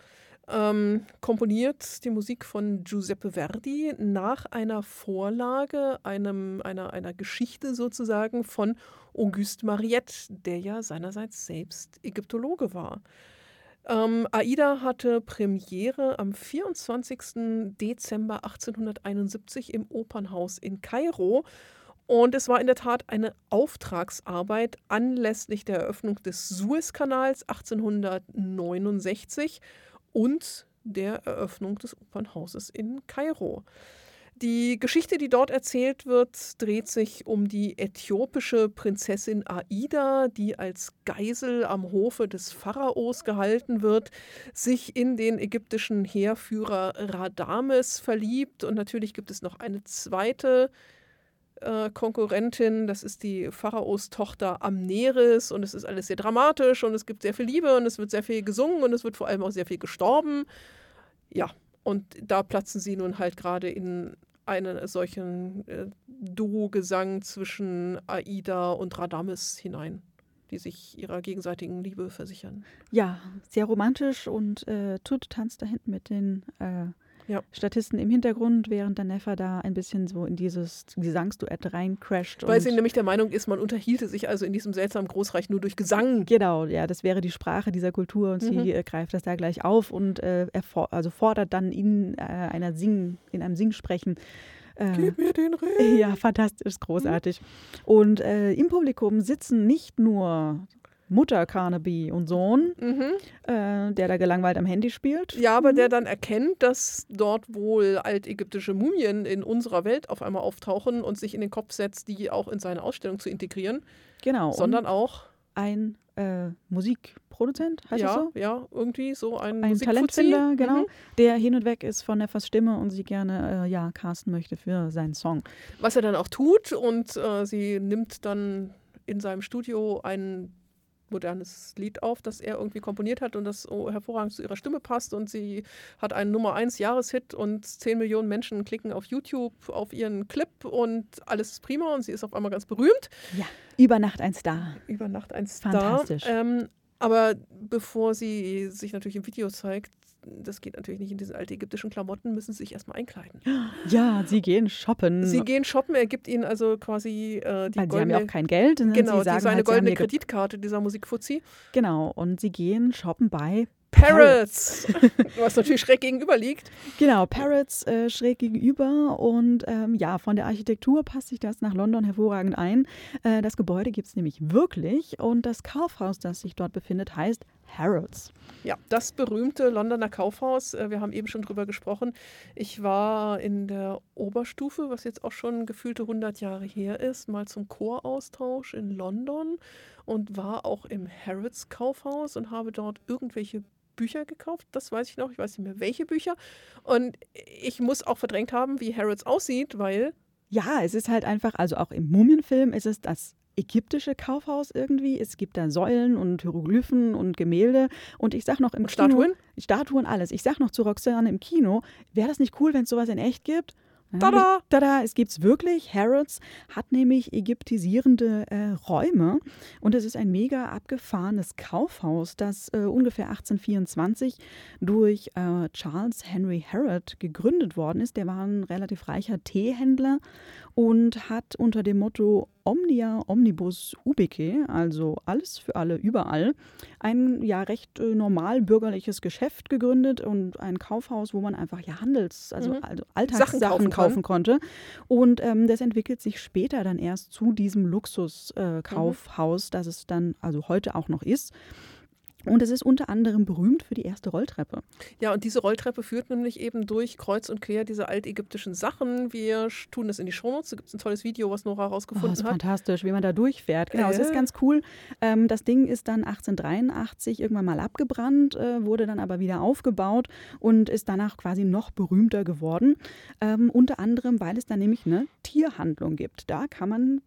[SPEAKER 2] Ähm, komponiert die Musik von Giuseppe Verdi nach einer Vorlage, einem, einer, einer Geschichte sozusagen von Auguste Mariette, der ja seinerseits selbst Ägyptologe war. Ähm, Aida hatte Premiere am 24. Dezember 1871 im Opernhaus in Kairo. Und es war in der Tat eine Auftragsarbeit anlässlich der Eröffnung des Suezkanals 1869 und der Eröffnung des Opernhauses in Kairo. Die Geschichte, die dort erzählt wird, dreht sich um die äthiopische Prinzessin Aida, die als Geisel am Hofe des Pharaos gehalten wird, sich in den ägyptischen Heerführer Radames verliebt. Und natürlich gibt es noch eine zweite äh, Konkurrentin, das ist die Pharaos Tochter Amneris. Und es ist alles sehr dramatisch und es gibt sehr viel Liebe und es wird sehr viel gesungen und es wird vor allem auch sehr viel gestorben. Ja, und da platzen sie nun halt gerade in einen solchen äh, Duo-Gesang zwischen Aida und Radames hinein, die sich ihrer gegenseitigen Liebe versichern.
[SPEAKER 3] Ja, sehr romantisch und äh, Tut tanzt da hinten mit den äh,
[SPEAKER 2] Ja.
[SPEAKER 3] Statisten im Hintergrund, während der Neffe da ein bisschen so in dieses Gesangsduett reincrasht.
[SPEAKER 2] Weil sie nämlich der Meinung ist, man unterhielte sich also in diesem seltsamen Großreich nur durch Gesang.
[SPEAKER 3] Genau, ja, das wäre die Sprache dieser Kultur und
[SPEAKER 2] Mhm.
[SPEAKER 3] sie äh, greift das da gleich auf und äh, also fordert dann in äh, einer Sing, in einem Singsprechen. Äh,
[SPEAKER 2] Gib mir den Ring.
[SPEAKER 3] ja, fantastisch, großartig. Und äh, im Publikum sitzen nicht nur Mutter Carnaby und Sohn,
[SPEAKER 2] Mhm.
[SPEAKER 3] äh, der da gelangweilt am Handy spielt.
[SPEAKER 2] Ja, aber der dann erkennt, dass dort wohl altägyptische Mumien in unserer Welt auf einmal auftauchen und sich in den Kopf setzt, die auch in seine Ausstellung zu integrieren,
[SPEAKER 3] Genau.
[SPEAKER 2] sondern
[SPEAKER 3] und
[SPEAKER 2] auch,
[SPEAKER 3] ein äh, Musikproduzent, heißt das
[SPEAKER 2] ja,
[SPEAKER 3] so?
[SPEAKER 2] ja, irgendwie so ein,
[SPEAKER 3] Ein. Talentfinder, genau,
[SPEAKER 2] Mhm.
[SPEAKER 3] der hin und weg ist von Neffers Stimme und sie gerne äh, ja, casten möchte für seinen Song.
[SPEAKER 2] Was er dann auch tut und äh, sie nimmt dann in seinem Studio ein modernes Lied auf, das er irgendwie komponiert hat und das so hervorragend zu ihrer Stimme passt und sie hat einen Nummer 1 Jahreshit und 10 Millionen Menschen klicken auf YouTube auf ihren Clip und alles ist prima und sie ist auf einmal ganz berühmt.
[SPEAKER 3] Ja, über Nacht ein Star.
[SPEAKER 2] Über Nacht ein Star.
[SPEAKER 3] Fantastisch.
[SPEAKER 2] Ähm, aber bevor sie sich natürlich im Video zeigt, das geht natürlich nicht in diesen altägyptischen Klamotten, müssen sie sich erstmal einkleiden.
[SPEAKER 3] Ja, sie gehen shoppen.
[SPEAKER 2] Sie gehen shoppen, er gibt ihnen also quasi äh, die
[SPEAKER 3] weil sie haben
[SPEAKER 2] goldene,
[SPEAKER 3] ja auch kein Geld. Ne?
[SPEAKER 2] genau,
[SPEAKER 3] sie sagen
[SPEAKER 2] seine
[SPEAKER 3] halt,
[SPEAKER 2] goldene Kreditkarte dieser Musikfuzzi.
[SPEAKER 3] Genau, und sie gehen shoppen bei
[SPEAKER 2] Parrots, was natürlich schräg gegenüber liegt.
[SPEAKER 3] Genau, Parrots äh, schräg gegenüber und ähm, ja, von der Architektur passt sich das nach London hervorragend ein. Äh, das Gebäude gibt es nämlich wirklich und das Kaufhaus, das sich dort befindet, heißt Harrods.
[SPEAKER 2] Ja, das berühmte Londoner Kaufhaus. äh, Wir haben eben schon drüber gesprochen. Ich war in der Oberstufe, was jetzt auch schon gefühlte 100 Jahre her ist, mal zum Choraustausch in London und war auch im Harrods Kaufhaus und habe dort irgendwelche Bücher gekauft. Das weiß ich noch. Ich weiß nicht mehr, welche Bücher. Und ich muss auch verdrängt haben, wie Harrods aussieht, weil
[SPEAKER 3] Ja, es ist halt einfach, also auch im Mumienfilm ist es das ägyptische Kaufhaus irgendwie. Es gibt da Säulen und Hieroglyphen und Gemälde. Und ich sag noch im
[SPEAKER 2] Und
[SPEAKER 3] Kino,
[SPEAKER 2] Statuen?
[SPEAKER 3] Statuen, alles. Ich sag noch zu Roxanne im Kino, wäre das nicht cool, wenn es sowas in echt gibt?
[SPEAKER 2] Tada!
[SPEAKER 3] Tada, es gibt's wirklich. Harrods hat nämlich ägyptisierende äh, Räume und es ist ein mega abgefahrenes Kaufhaus, das äh, ungefähr 1824 durch äh, Charles Henry Harrod gegründet worden ist. Der war ein relativ reicher Teehändler und hat unter dem Motto Omnia Omnibus Ubique, also alles für alle überall, ein ja recht äh, normal bürgerliches Geschäft gegründet und ein Kaufhaus, wo man einfach ja Handels, also,
[SPEAKER 2] Mhm.
[SPEAKER 3] also Alltagssachen
[SPEAKER 2] kaufen
[SPEAKER 3] kaufen, konnte. Und ähm, das entwickelt sich später dann erst zu diesem Luxuskaufhaus, äh, Kaufhaus, das es dann also heute auch noch ist. Und es ist unter anderem berühmt für die erste Rolltreppe.
[SPEAKER 2] Ja, und diese Rolltreppe führt nämlich eben durch kreuz und quer diese altägyptischen Sachen. Wir tun das in die Shownotes. Da gibt es ein tolles Video, was Nora
[SPEAKER 3] Oh,
[SPEAKER 2] rausgefunden
[SPEAKER 3] ist
[SPEAKER 2] hat.
[SPEAKER 3] fantastisch, wie man da durchfährt. Genau, es ist
[SPEAKER 2] Äh.
[SPEAKER 3] ganz cool. Ähm, das Ding ist dann 1883 irgendwann mal abgebrannt, äh, wurde dann aber wieder aufgebaut und ist danach quasi noch berühmter geworden. Ähm, unter anderem, weil es da nämlich eine Tierhandlung gibt. Da kann man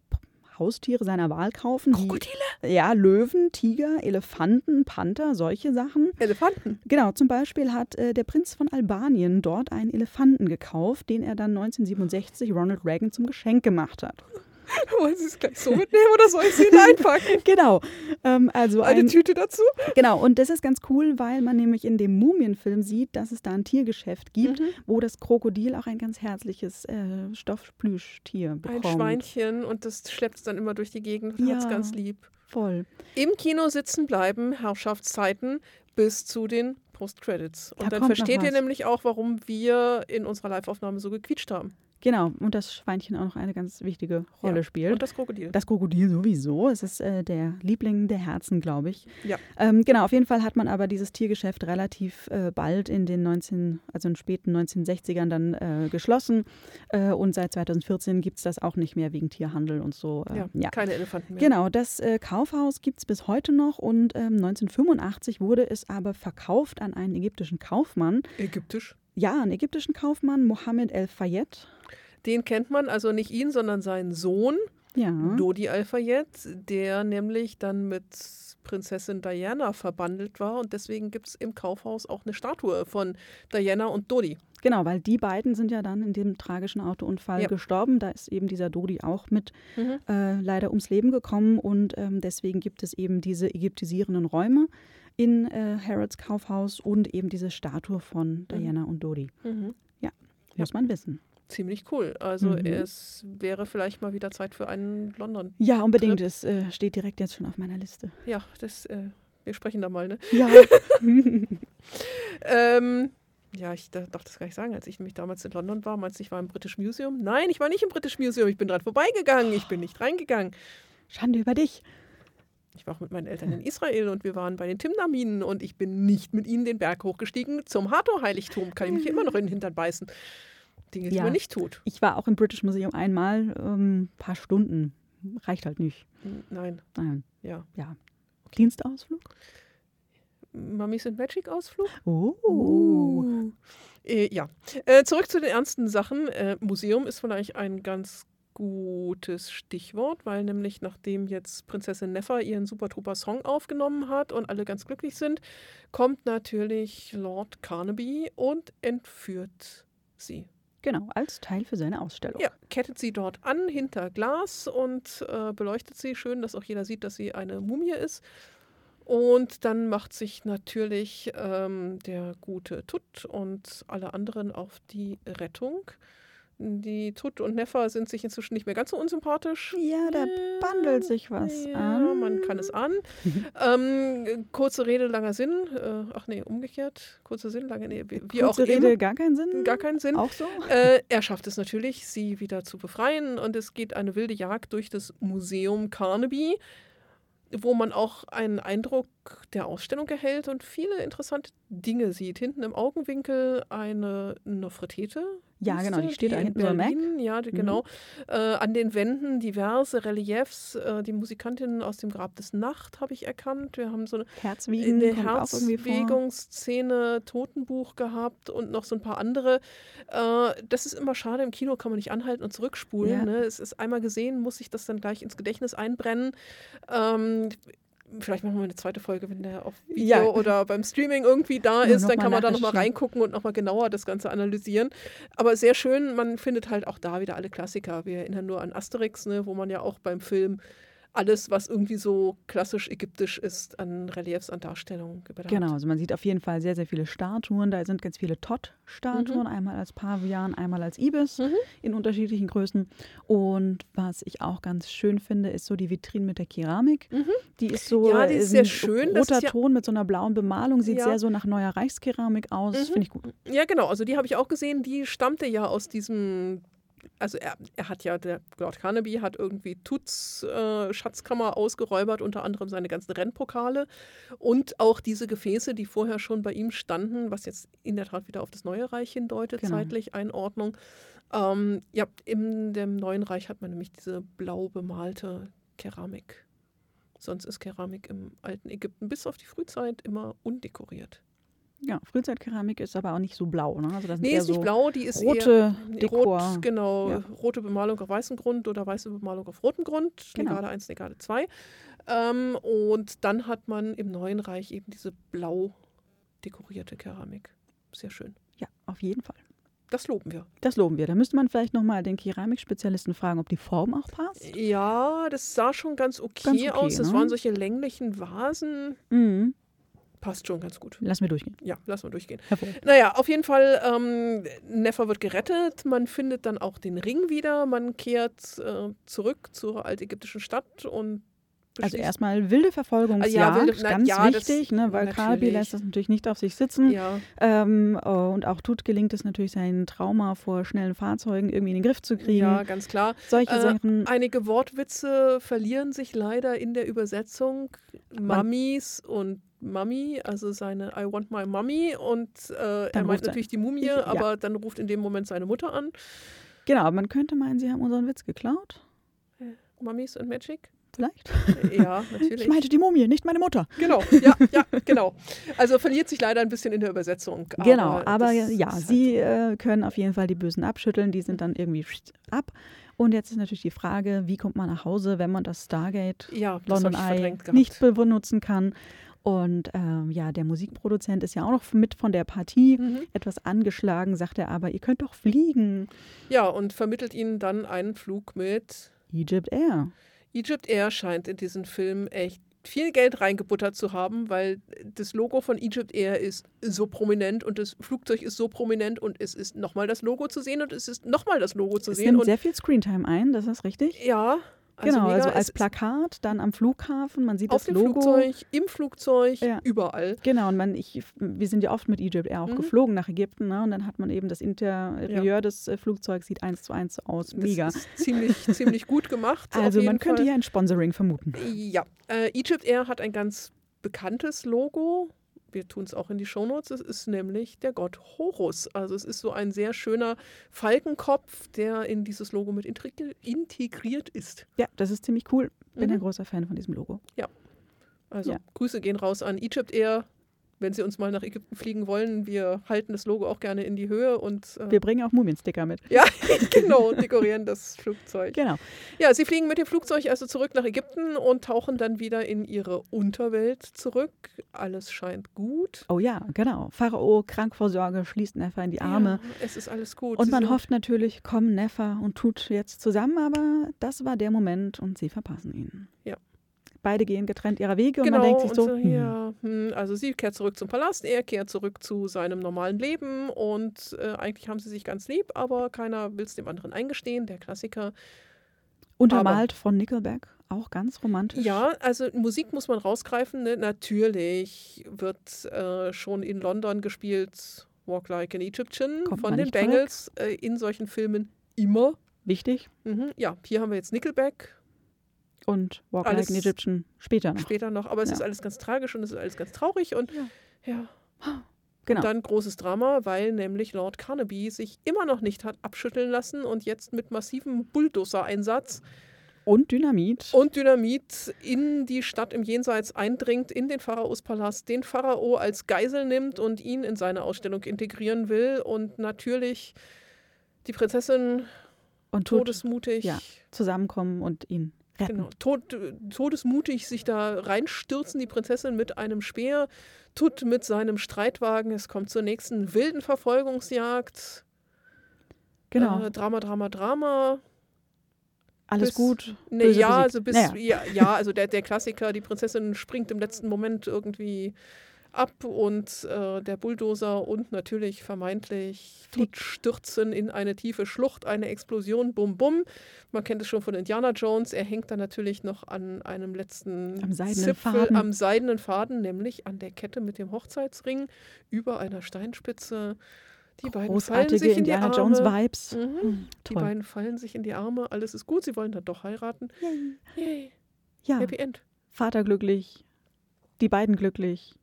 [SPEAKER 3] Haustiere seiner Wahl kaufen. die-
[SPEAKER 2] Krokodile,
[SPEAKER 3] Ja, Löwen, Tiger, Elefanten, Panther, solche Sachen.
[SPEAKER 2] Elefanten.
[SPEAKER 3] Genau, zum Beispiel hat äh, der Prinz von Albanien dort einen Elefanten gekauft, den er dann 1967 Ronald Reagan zum Geschenk gemacht hat.
[SPEAKER 2] Wollen Sie es gleich so mitnehmen oder soll ich sie hineinpacken?
[SPEAKER 3] Genau, ähm, also
[SPEAKER 2] Eine
[SPEAKER 3] ein,
[SPEAKER 2] Tüte dazu?
[SPEAKER 3] genau, und das ist ganz cool, weil man nämlich in dem Mumienfilm sieht, dass es da ein Tiergeschäft gibt,
[SPEAKER 2] Mhm.
[SPEAKER 3] wo das Krokodil auch ein ganz herzliches äh, Stoffplüschtier
[SPEAKER 2] Ein
[SPEAKER 3] bekommt.
[SPEAKER 2] Schweinchen und das schleppt es dann immer durch die Gegend und
[SPEAKER 3] Ja.
[SPEAKER 2] hat es ganz lieb.
[SPEAKER 3] Voll.
[SPEAKER 2] Im Kino sitzen bleiben Herrschaftszeiten bis zu den Post-Credits.
[SPEAKER 3] Da
[SPEAKER 2] Und dann
[SPEAKER 3] kommt noch
[SPEAKER 2] versteht ihr nämlich auch, warum wir in unserer Live-Aufnahme so gequietscht haben.
[SPEAKER 3] Genau, und das Schweinchen auch noch eine ganz wichtige Rolle
[SPEAKER 2] Ja,
[SPEAKER 3] spielt.
[SPEAKER 2] Und das Krokodil.
[SPEAKER 3] Das Krokodil sowieso. Es ist äh, der Liebling der Herzen, glaube ich.
[SPEAKER 2] Ja.
[SPEAKER 3] Ähm, genau, auf jeden Fall hat man aber dieses Tiergeschäft relativ äh, bald in den 19, also in späten 1960ern dann äh, geschlossen. Äh, und seit 2014 gibt es das auch nicht mehr wegen Tierhandel und so. Äh,
[SPEAKER 2] ja,
[SPEAKER 3] ja.
[SPEAKER 2] keine Elefanten mehr.
[SPEAKER 3] Genau, das äh, Kaufhaus gibt es bis heute noch und ähm, 1985 wurde es aber verkauft an einen ägyptischen Kaufmann.
[SPEAKER 2] Ägyptisch.
[SPEAKER 3] Ja, einen ägyptischen Kaufmann, Mohammed El Fayed.
[SPEAKER 2] Den kennt man, also nicht ihn, sondern seinen Sohn,
[SPEAKER 3] Ja.
[SPEAKER 2] Dodi Al-Fayed, der nämlich dann mit Prinzessin Diana verbandelt war. Und deswegen gibt es im Kaufhaus auch eine Statue von Diana und Dodi.
[SPEAKER 3] Genau, weil die beiden sind ja dann in dem tragischen Autounfall
[SPEAKER 2] Ja.
[SPEAKER 3] gestorben. Da ist eben dieser Dodi auch mit
[SPEAKER 2] Mhm.
[SPEAKER 3] äh, leider ums Leben gekommen und ähm, deswegen gibt es eben diese ägyptisierenden Räume in äh, Harrods Kaufhaus und eben diese Statue von Diana und Dodi.
[SPEAKER 2] Mhm.
[SPEAKER 3] Muss man wissen.
[SPEAKER 2] Ziemlich cool. Also
[SPEAKER 3] Mhm.
[SPEAKER 2] es wäre vielleicht mal wieder Zeit für einen London.
[SPEAKER 3] Ja, unbedingt. Das äh, steht direkt jetzt schon auf meiner Liste.
[SPEAKER 2] Ja, das, äh, wir sprechen da mal, ne?
[SPEAKER 3] Ja.
[SPEAKER 2] Ähm, ja, ich da- darf das gar nicht sagen. Als ich nämlich damals in London war, meinst du, ich war im British Museum? Nein, ich war nicht im British Museum. Ich bin dran vorbeigegangen. Ich bin nicht reingegangen.
[SPEAKER 3] Schande über dich.
[SPEAKER 2] Ich war auch mit meinen Eltern in Israel und wir waren bei den Timnaminen und ich bin nicht mit ihnen den Berg hochgestiegen zum Hathor-Heiligtum. Kann ich mich immer noch in den Hintern beißen. Dinge, die
[SPEAKER 3] Ja.
[SPEAKER 2] man nicht tut.
[SPEAKER 3] Ich war auch im British Museum einmal, ein paar Stunden. Reicht halt nicht.
[SPEAKER 2] Hm, Nein,
[SPEAKER 3] Nein.
[SPEAKER 2] ja.
[SPEAKER 3] Ja. Dienstausflug?
[SPEAKER 2] Mummies and Magic Ausflug?
[SPEAKER 3] Oh.
[SPEAKER 2] Äh, ja. Äh, zurück zu den ernsten Sachen. Äh, Museum ist vielleicht ein ganz gutes Stichwort, weil nämlich nachdem jetzt Prinzessin Neffa ihren Super Trooper Song aufgenommen hat und alle ganz glücklich sind, kommt natürlich Lord Carnaby und entführt sie.
[SPEAKER 3] Genau, als Teil für seine Ausstellung.
[SPEAKER 2] Ja, kettet sie dort an hinter Glas und äh, beleuchtet sie schön, dass auch jeder sieht, dass sie eine Mumie ist. Und dann macht sich natürlich ähm, der gute Tut und alle anderen auf die Rettung. Die Tut und Neffa sind sich inzwischen nicht mehr ganz so unsympathisch.
[SPEAKER 3] Ja, da bandelt sich was
[SPEAKER 2] Ja,
[SPEAKER 3] an.
[SPEAKER 2] man kann es ahnen. ähm, kurze Rede, langer Sinn. Äh, ach nee, umgekehrt. Kurzer Sinn, langer nee, wie, wie auch
[SPEAKER 3] Kurze Rede,
[SPEAKER 2] immer.
[SPEAKER 3] gar keinen Sinn.
[SPEAKER 2] Gar keinen Sinn.
[SPEAKER 3] Auch so?
[SPEAKER 2] Äh, er schafft es natürlich, sie wieder zu befreien und es geht eine wilde Jagd durch das Museum Carnaby, wo man auch einen Eindruck der Ausstellung erhält und viele interessante Dinge sieht. Hinten im Augenwinkel eine Nofretete.
[SPEAKER 3] Ja, genau, die steht da
[SPEAKER 2] in
[SPEAKER 3] hinten.
[SPEAKER 2] Berlin, Ja, die,
[SPEAKER 3] Mhm.
[SPEAKER 2] genau. Äh, an den Wänden diverse Reliefs. Äh, die Musikantin aus dem Grab des Nacht habe ich erkannt. Wir haben so eine
[SPEAKER 3] vor.
[SPEAKER 2] Herzwegungsszene Totenbuch gehabt und noch so ein paar andere. Äh, das ist immer schade, im Kino kann man nicht anhalten und zurückspulen.
[SPEAKER 3] Ja.
[SPEAKER 2] Ne? Es ist einmal gesehen, muss sich das dann gleich ins Gedächtnis einbrennen. Ähm, Vielleicht machen wir eine zweite Folge, wenn der auf Video
[SPEAKER 3] Ja.
[SPEAKER 2] oder beim Streaming irgendwie da ist, dann kann man da nochmal reingucken und nochmal genauer das Ganze analysieren. Aber sehr schön, man findet halt auch da wieder alle Klassiker. Wir erinnern nur an Asterix, ne, wo man ja auch beim Film alles, was irgendwie so klassisch ägyptisch ist, an Reliefs, an Darstellungen überall
[SPEAKER 3] Genau, also man sieht auf jeden Fall sehr, sehr viele Statuen. Da sind ganz viele Todd-Statuen,
[SPEAKER 2] Mhm.
[SPEAKER 3] einmal als Pavian, einmal als Ibis
[SPEAKER 2] Mhm.
[SPEAKER 3] in unterschiedlichen Größen. Und was ich auch ganz schön finde, ist so die Vitrine mit der Keramik.
[SPEAKER 2] Mhm.
[SPEAKER 3] Die ist so
[SPEAKER 2] Ja, die ist
[SPEAKER 3] äh,
[SPEAKER 2] sehr schön.
[SPEAKER 3] Roter Ton mit so einer blauen Bemalung, sieht
[SPEAKER 2] Ja.
[SPEAKER 3] sehr so nach neuer Reichskeramik aus.
[SPEAKER 2] Mhm.
[SPEAKER 3] Finde ich gut.
[SPEAKER 2] Ja, genau. Also die habe ich auch gesehen. Die stammte ja aus diesem. Also er, er hat ja, der Lord Carnaby hat irgendwie Tuts äh, Schatzkammer ausgeräubert, unter anderem seine ganzen Rennpokale und auch diese Gefäße, die vorher schon bei ihm standen, was jetzt in der Tat wieder auf das Neue Reich hindeutet,
[SPEAKER 3] Genau.
[SPEAKER 2] zeitlich Einordnung. Ähm, ja, in dem Neuen Reich hat man nämlich diese blau bemalte Keramik. Sonst ist Keramik im alten Ägypten bis auf die Frühzeit immer undekoriert.
[SPEAKER 3] Ja, Frühzeitkeramik ist aber auch nicht so blau. Ne? Also das
[SPEAKER 2] Nee,
[SPEAKER 3] eher
[SPEAKER 2] ist nicht
[SPEAKER 3] so
[SPEAKER 2] blau, die ist
[SPEAKER 3] rote
[SPEAKER 2] eher
[SPEAKER 3] Dekor.
[SPEAKER 2] rot, genau,
[SPEAKER 3] Ja.
[SPEAKER 2] rote Bemalung auf weißem Grund oder weiße Bemalung auf rotem Grund,
[SPEAKER 3] Genau.
[SPEAKER 2] Negade 1, Negade 2. Ähm, und dann hat man im Neuen Reich eben diese blau dekorierte Keramik. Sehr schön.
[SPEAKER 3] Ja, auf jeden Fall.
[SPEAKER 2] Das loben wir.
[SPEAKER 3] Das loben wir. Da müsste man vielleicht nochmal den Keramikspezialisten fragen, ob die Form auch passt.
[SPEAKER 2] Ja, das sah schon ganz okay,
[SPEAKER 3] Ganz okay,
[SPEAKER 2] aus. Das
[SPEAKER 3] ne?
[SPEAKER 2] waren solche länglichen Vasen.
[SPEAKER 3] Mhm.
[SPEAKER 2] Passt schon ganz gut.
[SPEAKER 3] Lass mir durchgehen.
[SPEAKER 2] Ja, lass mal durchgehen. Naja, auf jeden Fall, ähm, Neffa wird gerettet, man findet dann auch den Ring wieder, man kehrt äh, zurück zur altägyptischen Stadt und
[SPEAKER 3] Also erstmal wilde Verfolgungsjagd,
[SPEAKER 2] Ah, ja, wilde- na,
[SPEAKER 3] ganz
[SPEAKER 2] ja, das-
[SPEAKER 3] wichtig, ne, weil
[SPEAKER 2] natürlich.
[SPEAKER 3] lässt das natürlich nicht auf sich sitzen.
[SPEAKER 2] ja,
[SPEAKER 3] Ähm, oh, und auch Tut gelingt es natürlich, sein Trauma vor schnellen Fahrzeugen irgendwie in den Griff zu kriegen.
[SPEAKER 2] ja, ganz klar.
[SPEAKER 3] Solche
[SPEAKER 2] Äh,
[SPEAKER 3] Sachen.
[SPEAKER 2] Einige Wortwitze verlieren sich leider in der Übersetzung. Mummies und Mummy, also seine I want my mummy und äh, er meint natürlich die Mumie,
[SPEAKER 3] Ja.
[SPEAKER 2] aber dann ruft in dem Moment seine Mutter an.
[SPEAKER 3] Genau, aber man könnte meinen, sie haben unseren Witz geklaut.
[SPEAKER 2] Mummies and Magic?
[SPEAKER 3] Vielleicht.
[SPEAKER 2] Ja, natürlich.
[SPEAKER 3] Ich meinte die Mumie, nicht meine Mutter.
[SPEAKER 2] Genau, ja, ja, genau. Also verliert sich leider ein bisschen in der Übersetzung.
[SPEAKER 3] genau, aber ja,
[SPEAKER 2] halt
[SPEAKER 3] sie
[SPEAKER 2] so.
[SPEAKER 3] äh, können auf jeden Fall die Bösen abschütteln. Die sind dann irgendwie ab. Und jetzt ist natürlich die Frage, wie kommt man nach Hause, wenn man das Stargate
[SPEAKER 2] Ja, das
[SPEAKER 3] London
[SPEAKER 2] ich
[SPEAKER 3] Eye nicht benutzen kann. Und ähm, ja, der Musikproduzent ist ja auch noch mit von der Partie.
[SPEAKER 2] Mhm.
[SPEAKER 3] Etwas angeschlagen, sagt er aber, ihr könnt doch fliegen.
[SPEAKER 2] Ja, und vermittelt ihnen dann einen Flug mit
[SPEAKER 3] Egypt Air.
[SPEAKER 2] Egypt Air scheint in diesen Film echt viel Geld reingebuttert zu haben, weil das Logo von Egypt Air ist so prominent und das Flugzeug ist so prominent und es ist nochmal das Logo zu sehen und es ist nochmal das Logo zu
[SPEAKER 3] Es
[SPEAKER 2] sehen.
[SPEAKER 3] nimmt
[SPEAKER 2] Und
[SPEAKER 3] sehr viel Screentime ein, das ist richtig.
[SPEAKER 2] ja, also
[SPEAKER 3] genau,
[SPEAKER 2] mega,
[SPEAKER 3] also als Plakat, dann am Flughafen, man sieht
[SPEAKER 2] auf
[SPEAKER 3] das
[SPEAKER 2] dem
[SPEAKER 3] Logo.
[SPEAKER 2] Flugzeug, im Flugzeug,
[SPEAKER 3] Ja.
[SPEAKER 2] überall.
[SPEAKER 3] Genau, und man, ich, wir sind ja oft mit Egypt Air auch
[SPEAKER 2] Mhm.
[SPEAKER 3] geflogen nach Ägypten, ne? und dann hat man eben das Interieur des äh, Flugzeugs, sieht eins zu eins aus. Mega.
[SPEAKER 2] Das ist ziemlich, ziemlich gut gemacht.
[SPEAKER 3] Also man könnte
[SPEAKER 2] Fall.
[SPEAKER 3] hier ein Sponsoring vermuten.
[SPEAKER 2] Ja, äh, Egypt Air hat ein ganz bekanntes Logo. Wir tun es auch in die Shownotes. Es ist nämlich der Gott Horus. Also es ist so ein sehr schöner Falkenkopf, der in dieses Logo mit integri- integriert ist.
[SPEAKER 3] Ja, das ist ziemlich cool. Bin
[SPEAKER 2] Mhm.
[SPEAKER 3] ein großer Fan von diesem Logo.
[SPEAKER 2] Also
[SPEAKER 3] Ja.
[SPEAKER 2] Grüße gehen raus an Egypt Air. Wenn Sie uns mal nach Ägypten fliegen wollen, wir halten das Logo auch gerne in die Höhe und äh,
[SPEAKER 3] Wir bringen auch Mumiensticker mit.
[SPEAKER 2] ja, genau, dekorieren das Flugzeug.
[SPEAKER 3] Genau.
[SPEAKER 2] Ja, sie fliegen mit dem Flugzeug also zurück nach Ägypten und tauchen dann wieder in ihre Unterwelt zurück. Alles scheint gut.
[SPEAKER 3] Oh ja, genau. Pharao, krank vor Sorge, schließt Neffa in die Arme.
[SPEAKER 2] Ja, es ist alles gut.
[SPEAKER 3] Und
[SPEAKER 2] Sie
[SPEAKER 3] man hofft natürlich, kommen Neffa und Tut jetzt zusammen, aber das war der Moment und sie verpassen ihn.
[SPEAKER 2] Ja.
[SPEAKER 3] Beide gehen getrennt ihrer Wege
[SPEAKER 2] Genau,
[SPEAKER 3] und man denkt sich so,
[SPEAKER 2] so,
[SPEAKER 3] hm,
[SPEAKER 2] ja, hm, also sie kehrt zurück zum Palast, er kehrt zurück zu seinem normalen Leben und äh, eigentlich haben sie sich ganz lieb, aber keiner will es dem anderen eingestehen, der Klassiker.
[SPEAKER 3] untermalt von Nickelback, auch ganz romantisch.
[SPEAKER 2] Ja, also Musik muss man rausgreifen. Ne? Natürlich wird äh, schon in London gespielt Walk Like an Egyptian
[SPEAKER 3] Kommt
[SPEAKER 2] von den. Bengals äh, in solchen Filmen immer.
[SPEAKER 3] Wichtig.
[SPEAKER 2] Mhm. Ja, hier haben wir jetzt Nickelback,
[SPEAKER 3] Und Walk
[SPEAKER 2] Alles
[SPEAKER 3] Like an Egyptian später noch.
[SPEAKER 2] später noch, aber es
[SPEAKER 3] Ja.
[SPEAKER 2] ist alles ganz tragisch und es ist alles ganz traurig und
[SPEAKER 3] Ja.
[SPEAKER 2] ja.
[SPEAKER 3] Genau.
[SPEAKER 2] Und dann großes Drama, weil nämlich Lord Carnaby sich immer noch nicht hat abschütteln lassen und jetzt mit massivem Bulldozer-Einsatz
[SPEAKER 3] Und Dynamit.
[SPEAKER 2] und Dynamit in die Stadt im Jenseits eindringt, in den Pharaospalast, den Pharao als Geisel nimmt und ihn in seine Ausstellung integrieren will und natürlich die Prinzessin
[SPEAKER 3] und Tut
[SPEAKER 2] todesmutig,
[SPEAKER 3] ja. zusammenkommen und ihn retten.
[SPEAKER 2] genau, tod, todesmutig sich da reinstürzen, die Prinzessin mit einem Speer, Tut mit seinem Streitwagen, es kommt zur nächsten wilden Verfolgungsjagd.
[SPEAKER 3] Genau.
[SPEAKER 2] Äh, Drama, Drama, Drama.
[SPEAKER 3] Alles
[SPEAKER 2] bis-
[SPEAKER 3] gut.
[SPEAKER 2] Ne, ja, also bis,
[SPEAKER 3] Naja.
[SPEAKER 2] ja, ja, also der, der Klassiker, die Prinzessin springt im letzten Moment irgendwie ab und äh, der Bulldozer und natürlich vermeintlich stürzen in eine tiefe Schlucht, eine Explosion, bum bum. Man kennt es schon von Indiana Jones. Er hängt dann natürlich noch an einem letzten
[SPEAKER 3] Am seidenen
[SPEAKER 2] Zipfel
[SPEAKER 3] Faden.
[SPEAKER 2] am seidenen Faden, nämlich an der Kette mit dem Hochzeitsring über einer Steinspitze. Die beiden fallen sich in die
[SPEAKER 3] Indiana
[SPEAKER 2] Arme.
[SPEAKER 3] Jones Vibes.
[SPEAKER 2] Mhm.
[SPEAKER 3] Hm,
[SPEAKER 2] Die beiden fallen sich in die Arme, alles ist gut, sie wollen dann doch heiraten.
[SPEAKER 3] Yay.
[SPEAKER 2] Yay,
[SPEAKER 3] Ja,
[SPEAKER 2] Happy End.
[SPEAKER 3] Vater glücklich, die beiden glücklich,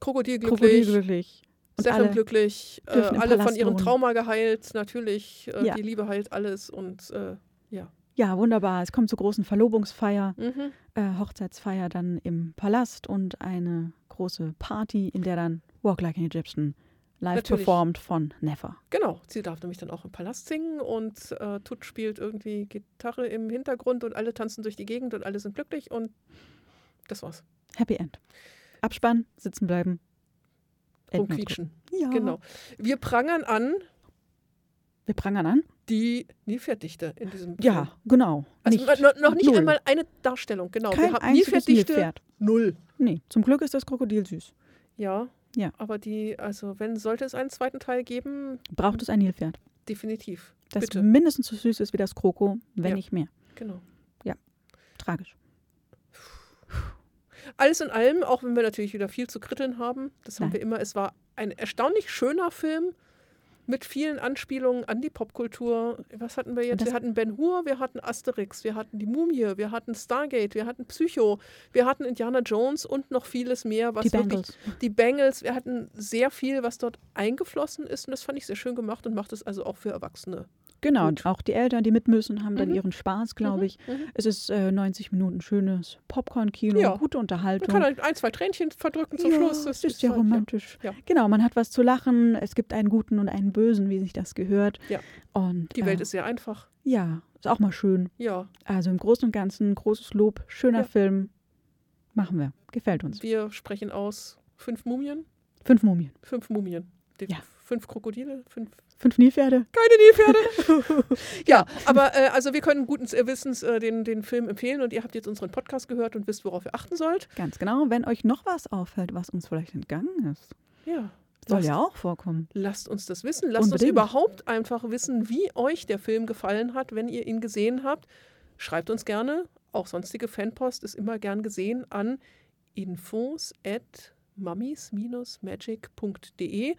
[SPEAKER 2] Krokodil
[SPEAKER 3] Krokodil
[SPEAKER 2] glücklich,
[SPEAKER 3] glücklich. Und
[SPEAKER 2] Sechen
[SPEAKER 3] alle
[SPEAKER 2] glücklich, äh, alle von ihrem. Trauma geheilt, natürlich, äh,
[SPEAKER 3] Ja.
[SPEAKER 2] die Liebe heilt alles und äh, ja.
[SPEAKER 3] Ja, wunderbar. Es kommt zur großen Verlobungsfeier,
[SPEAKER 2] Mhm.
[SPEAKER 3] äh, Hochzeitsfeier dann im Palast und eine große Party, in der dann Walk Like an Egyptian live
[SPEAKER 2] Natürlich.
[SPEAKER 3] performt von Nefer.
[SPEAKER 2] Genau, sie darf nämlich dann auch im Palast singen und äh, Tut spielt irgendwie Gitarre im Hintergrund und alle tanzen durch die Gegend und alle sind glücklich und das war's.
[SPEAKER 3] Happy End. Abspann, sitzen bleiben.
[SPEAKER 2] Rumquietschen.
[SPEAKER 3] Ja.
[SPEAKER 2] Genau. Wir prangern an
[SPEAKER 3] Wir prangern an.
[SPEAKER 2] die Nilpferddichte in diesem Film.
[SPEAKER 3] Ja, genau.
[SPEAKER 2] Also
[SPEAKER 3] Nicht.
[SPEAKER 2] noch, noch nicht
[SPEAKER 3] Null.
[SPEAKER 2] einmal eine Darstellung, genau.
[SPEAKER 3] Kein
[SPEAKER 2] Wir haben Nilpferddichte
[SPEAKER 3] Nilpferd.
[SPEAKER 2] null.
[SPEAKER 3] Nee, zum Glück ist das Krokodil süß.
[SPEAKER 2] Ja.
[SPEAKER 3] Ja.
[SPEAKER 2] Aber die, also wenn sollte es einen zweiten Teil geben,
[SPEAKER 3] Braucht es ein Nilpferd,
[SPEAKER 2] definitiv.
[SPEAKER 3] das
[SPEAKER 2] Bitte.
[SPEAKER 3] mindestens so süß ist wie das Kroko, wenn
[SPEAKER 2] Ja.
[SPEAKER 3] nicht mehr.
[SPEAKER 2] Genau.
[SPEAKER 3] Tragisch.
[SPEAKER 2] Alles in allem, auch wenn wir natürlich wieder viel zu kritteln haben, das haben
[SPEAKER 3] Nein.
[SPEAKER 2] wir immer, es war ein erstaunlich schöner Film mit vielen Anspielungen an die Popkultur. Was hatten wir jetzt? Wir hatten Ben Hur, wir hatten Asterix, wir hatten die Mumie, wir hatten Stargate, wir hatten Psycho, wir hatten Indiana Jones und noch vieles mehr, was
[SPEAKER 3] Die
[SPEAKER 2] wirklich
[SPEAKER 3] Bengals.
[SPEAKER 2] die Bengals, wir hatten sehr viel, was dort eingeflossen ist und das fand ich sehr schön gemacht und macht es also auch für Erwachsene.
[SPEAKER 3] Genau, und auch die Eltern, die mit müssen, haben dann
[SPEAKER 2] Mhm.
[SPEAKER 3] ihren Spaß, glaube
[SPEAKER 2] Mhm,
[SPEAKER 3] ich.
[SPEAKER 2] mhm.
[SPEAKER 3] Es ist äh, 90 Minuten schönes Popcorn-Kino,
[SPEAKER 2] Ja.
[SPEAKER 3] gute
[SPEAKER 2] Man
[SPEAKER 3] Unterhaltung.
[SPEAKER 2] kann halt ein, zwei Tränchen verdrücken zum
[SPEAKER 3] ja,
[SPEAKER 2] Schluss.
[SPEAKER 3] Das ist ja
[SPEAKER 2] halt,
[SPEAKER 3] romantisch.
[SPEAKER 2] Ja.
[SPEAKER 3] Genau, man hat was zu lachen. Es gibt einen Guten und einen Bösen, wie sich das gehört.
[SPEAKER 2] Ja.
[SPEAKER 3] Und
[SPEAKER 2] Die Welt
[SPEAKER 3] äh,
[SPEAKER 2] ist sehr einfach.
[SPEAKER 3] ja, Ist auch mal schön.
[SPEAKER 2] Ja,
[SPEAKER 3] Also im Großen und Ganzen großes Lob, schöner
[SPEAKER 2] Ja.
[SPEAKER 3] Film. Machen wir. Gefällt uns.
[SPEAKER 2] wir sprechen aus fünf Mumien.
[SPEAKER 3] Fünf Mumien,
[SPEAKER 2] Fünf Mumien. Die
[SPEAKER 3] Ja.
[SPEAKER 2] Fünf Krokodile, fünf
[SPEAKER 3] fünf Nilpferde.
[SPEAKER 2] keine Nilpferde. ja, aber äh, also wir können guten Wissens äh, den, den Film empfehlen und ihr habt jetzt unseren Podcast gehört und wisst, worauf ihr achten sollt.
[SPEAKER 3] Ganz genau. Wenn euch noch was auffällt, was uns vielleicht entgangen ist,
[SPEAKER 2] Ja.
[SPEAKER 3] Soll
[SPEAKER 2] Lasst,
[SPEAKER 3] ja auch vorkommen.
[SPEAKER 2] lasst uns das wissen. Lasst uns
[SPEAKER 3] Unbedingt.
[SPEAKER 2] überhaupt einfach wissen, wie euch der Film gefallen hat, wenn ihr ihn gesehen habt. Schreibt uns gerne. Auch sonstige Fanpost ist immer gern gesehen an infos at mummies-magic.de.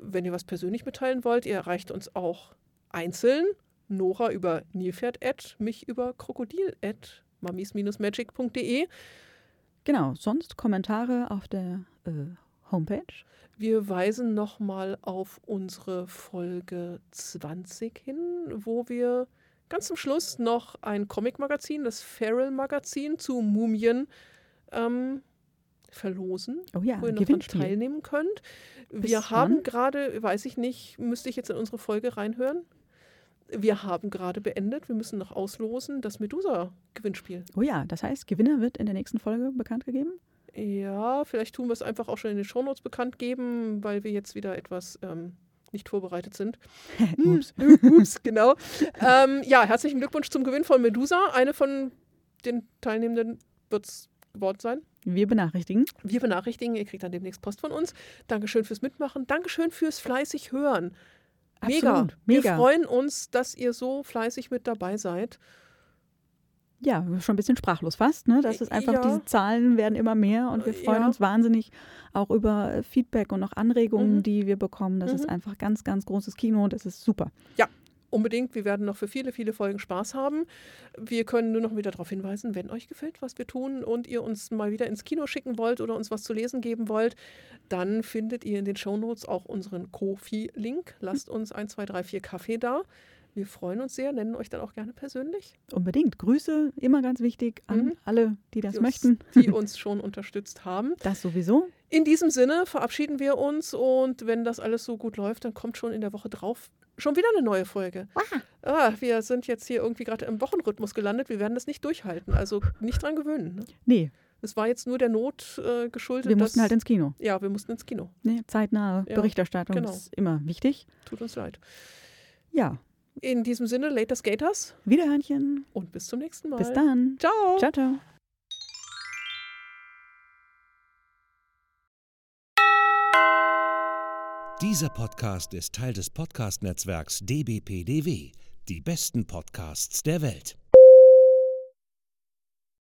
[SPEAKER 2] Wenn ihr was persönlich mitteilen wollt, ihr erreicht uns auch einzeln. Nora über Nilpferd at, mich über Krokodil at mummies-magic.de.
[SPEAKER 3] Genau. Sonst Kommentare auf der äh, Homepage.
[SPEAKER 2] Wir weisen nochmal auf unsere Folge 20 hin, wo wir ganz zum Schluss noch ein Comic-Magazin, das Feral-Magazin zu Mumien, ähm, verlosen,
[SPEAKER 3] Oh ja,
[SPEAKER 2] wo ihr noch dran teilnehmen könnt.
[SPEAKER 3] Bis
[SPEAKER 2] Wir haben
[SPEAKER 3] wann?
[SPEAKER 2] gerade, weiß ich nicht, müsste ich jetzt in unsere Folge reinhören. Wir haben gerade beendet, wir müssen noch auslosen, das Medusa-Gewinnspiel.
[SPEAKER 3] Oh ja, das heißt, Gewinner wird in der nächsten Folge bekannt gegeben.
[SPEAKER 2] Ja, vielleicht tun wir es einfach auch schon in den Shownotes bekannt geben, weil wir jetzt wieder etwas ähm, nicht vorbereitet sind.
[SPEAKER 3] Ups.
[SPEAKER 2] Ups, genau. ähm, ja, herzlichen Glückwunsch zum Gewinn von Medusa. Eine von den Teilnehmenden wird es geworden sein.
[SPEAKER 3] Wir benachrichtigen.
[SPEAKER 2] Wir benachrichtigen, ihr kriegt dann demnächst Post von uns. Dankeschön fürs Mitmachen. Dankeschön fürs fleißig Hören. Mega.
[SPEAKER 3] Absolut,
[SPEAKER 2] Wir
[SPEAKER 3] mega.
[SPEAKER 2] freuen uns, dass ihr so fleißig mit dabei seid.
[SPEAKER 3] Ja, schon ein bisschen sprachlos fast. Ne? Das ist einfach,
[SPEAKER 2] Ja.
[SPEAKER 3] diese Zahlen werden immer mehr und wir freuen
[SPEAKER 2] Ja.
[SPEAKER 3] uns wahnsinnig auch über äh, Feedback und auch Anregungen,
[SPEAKER 2] Mhm.
[SPEAKER 3] die wir bekommen. Das ist
[SPEAKER 2] Mhm.
[SPEAKER 3] einfach ganz, ganz großes Kino. Das ist super.
[SPEAKER 2] Unbedingt, wir werden noch für viele, viele Folgen Spaß haben. Wir können nur noch wieder darauf hinweisen, wenn euch gefällt, was wir tun und ihr uns mal wieder ins Kino schicken wollt oder uns was zu lesen geben wollt, dann findet ihr in den Shownotes auch unseren Kofi-Link. Lasst uns 1, 2, 3, 4 Kaffee da. Wir freuen uns sehr, nennen euch dann auch gerne persönlich,
[SPEAKER 3] Unbedingt. Grüße, immer ganz wichtig an
[SPEAKER 2] Mhm.
[SPEAKER 3] alle, die das
[SPEAKER 2] die uns,
[SPEAKER 3] möchten.
[SPEAKER 2] die uns schon unterstützt haben.
[SPEAKER 3] Das sowieso.
[SPEAKER 2] In diesem Sinne verabschieden wir uns und wenn das alles so gut läuft, dann kommt schon in der Woche drauf schon wieder eine neue Folge. Ah, wir sind jetzt hier irgendwie gerade im Wochenrhythmus gelandet. Wir werden das nicht durchhalten. Also nicht dran gewöhnen. Ne?
[SPEAKER 3] Nee,
[SPEAKER 2] Es war jetzt nur der Not äh, geschuldet.
[SPEAKER 3] wir mussten
[SPEAKER 2] dass,
[SPEAKER 3] halt ins Kino.
[SPEAKER 2] Ja, wir mussten ins Kino.
[SPEAKER 3] Ne? Zeitnahe
[SPEAKER 2] Ja,
[SPEAKER 3] Berichterstattung
[SPEAKER 2] genau.
[SPEAKER 3] ist immer wichtig.
[SPEAKER 2] Tut uns leid.
[SPEAKER 3] Ja,
[SPEAKER 2] In diesem Sinne, later Skaters
[SPEAKER 3] Wiederhörnchen.
[SPEAKER 2] und bis zum nächsten Mal.
[SPEAKER 3] Bis dann.
[SPEAKER 2] Ciao.
[SPEAKER 3] Ciao, ciao.
[SPEAKER 1] Dieser Podcast ist Teil des Podcast-Netzwerks dbpdw, die besten Podcasts der Welt.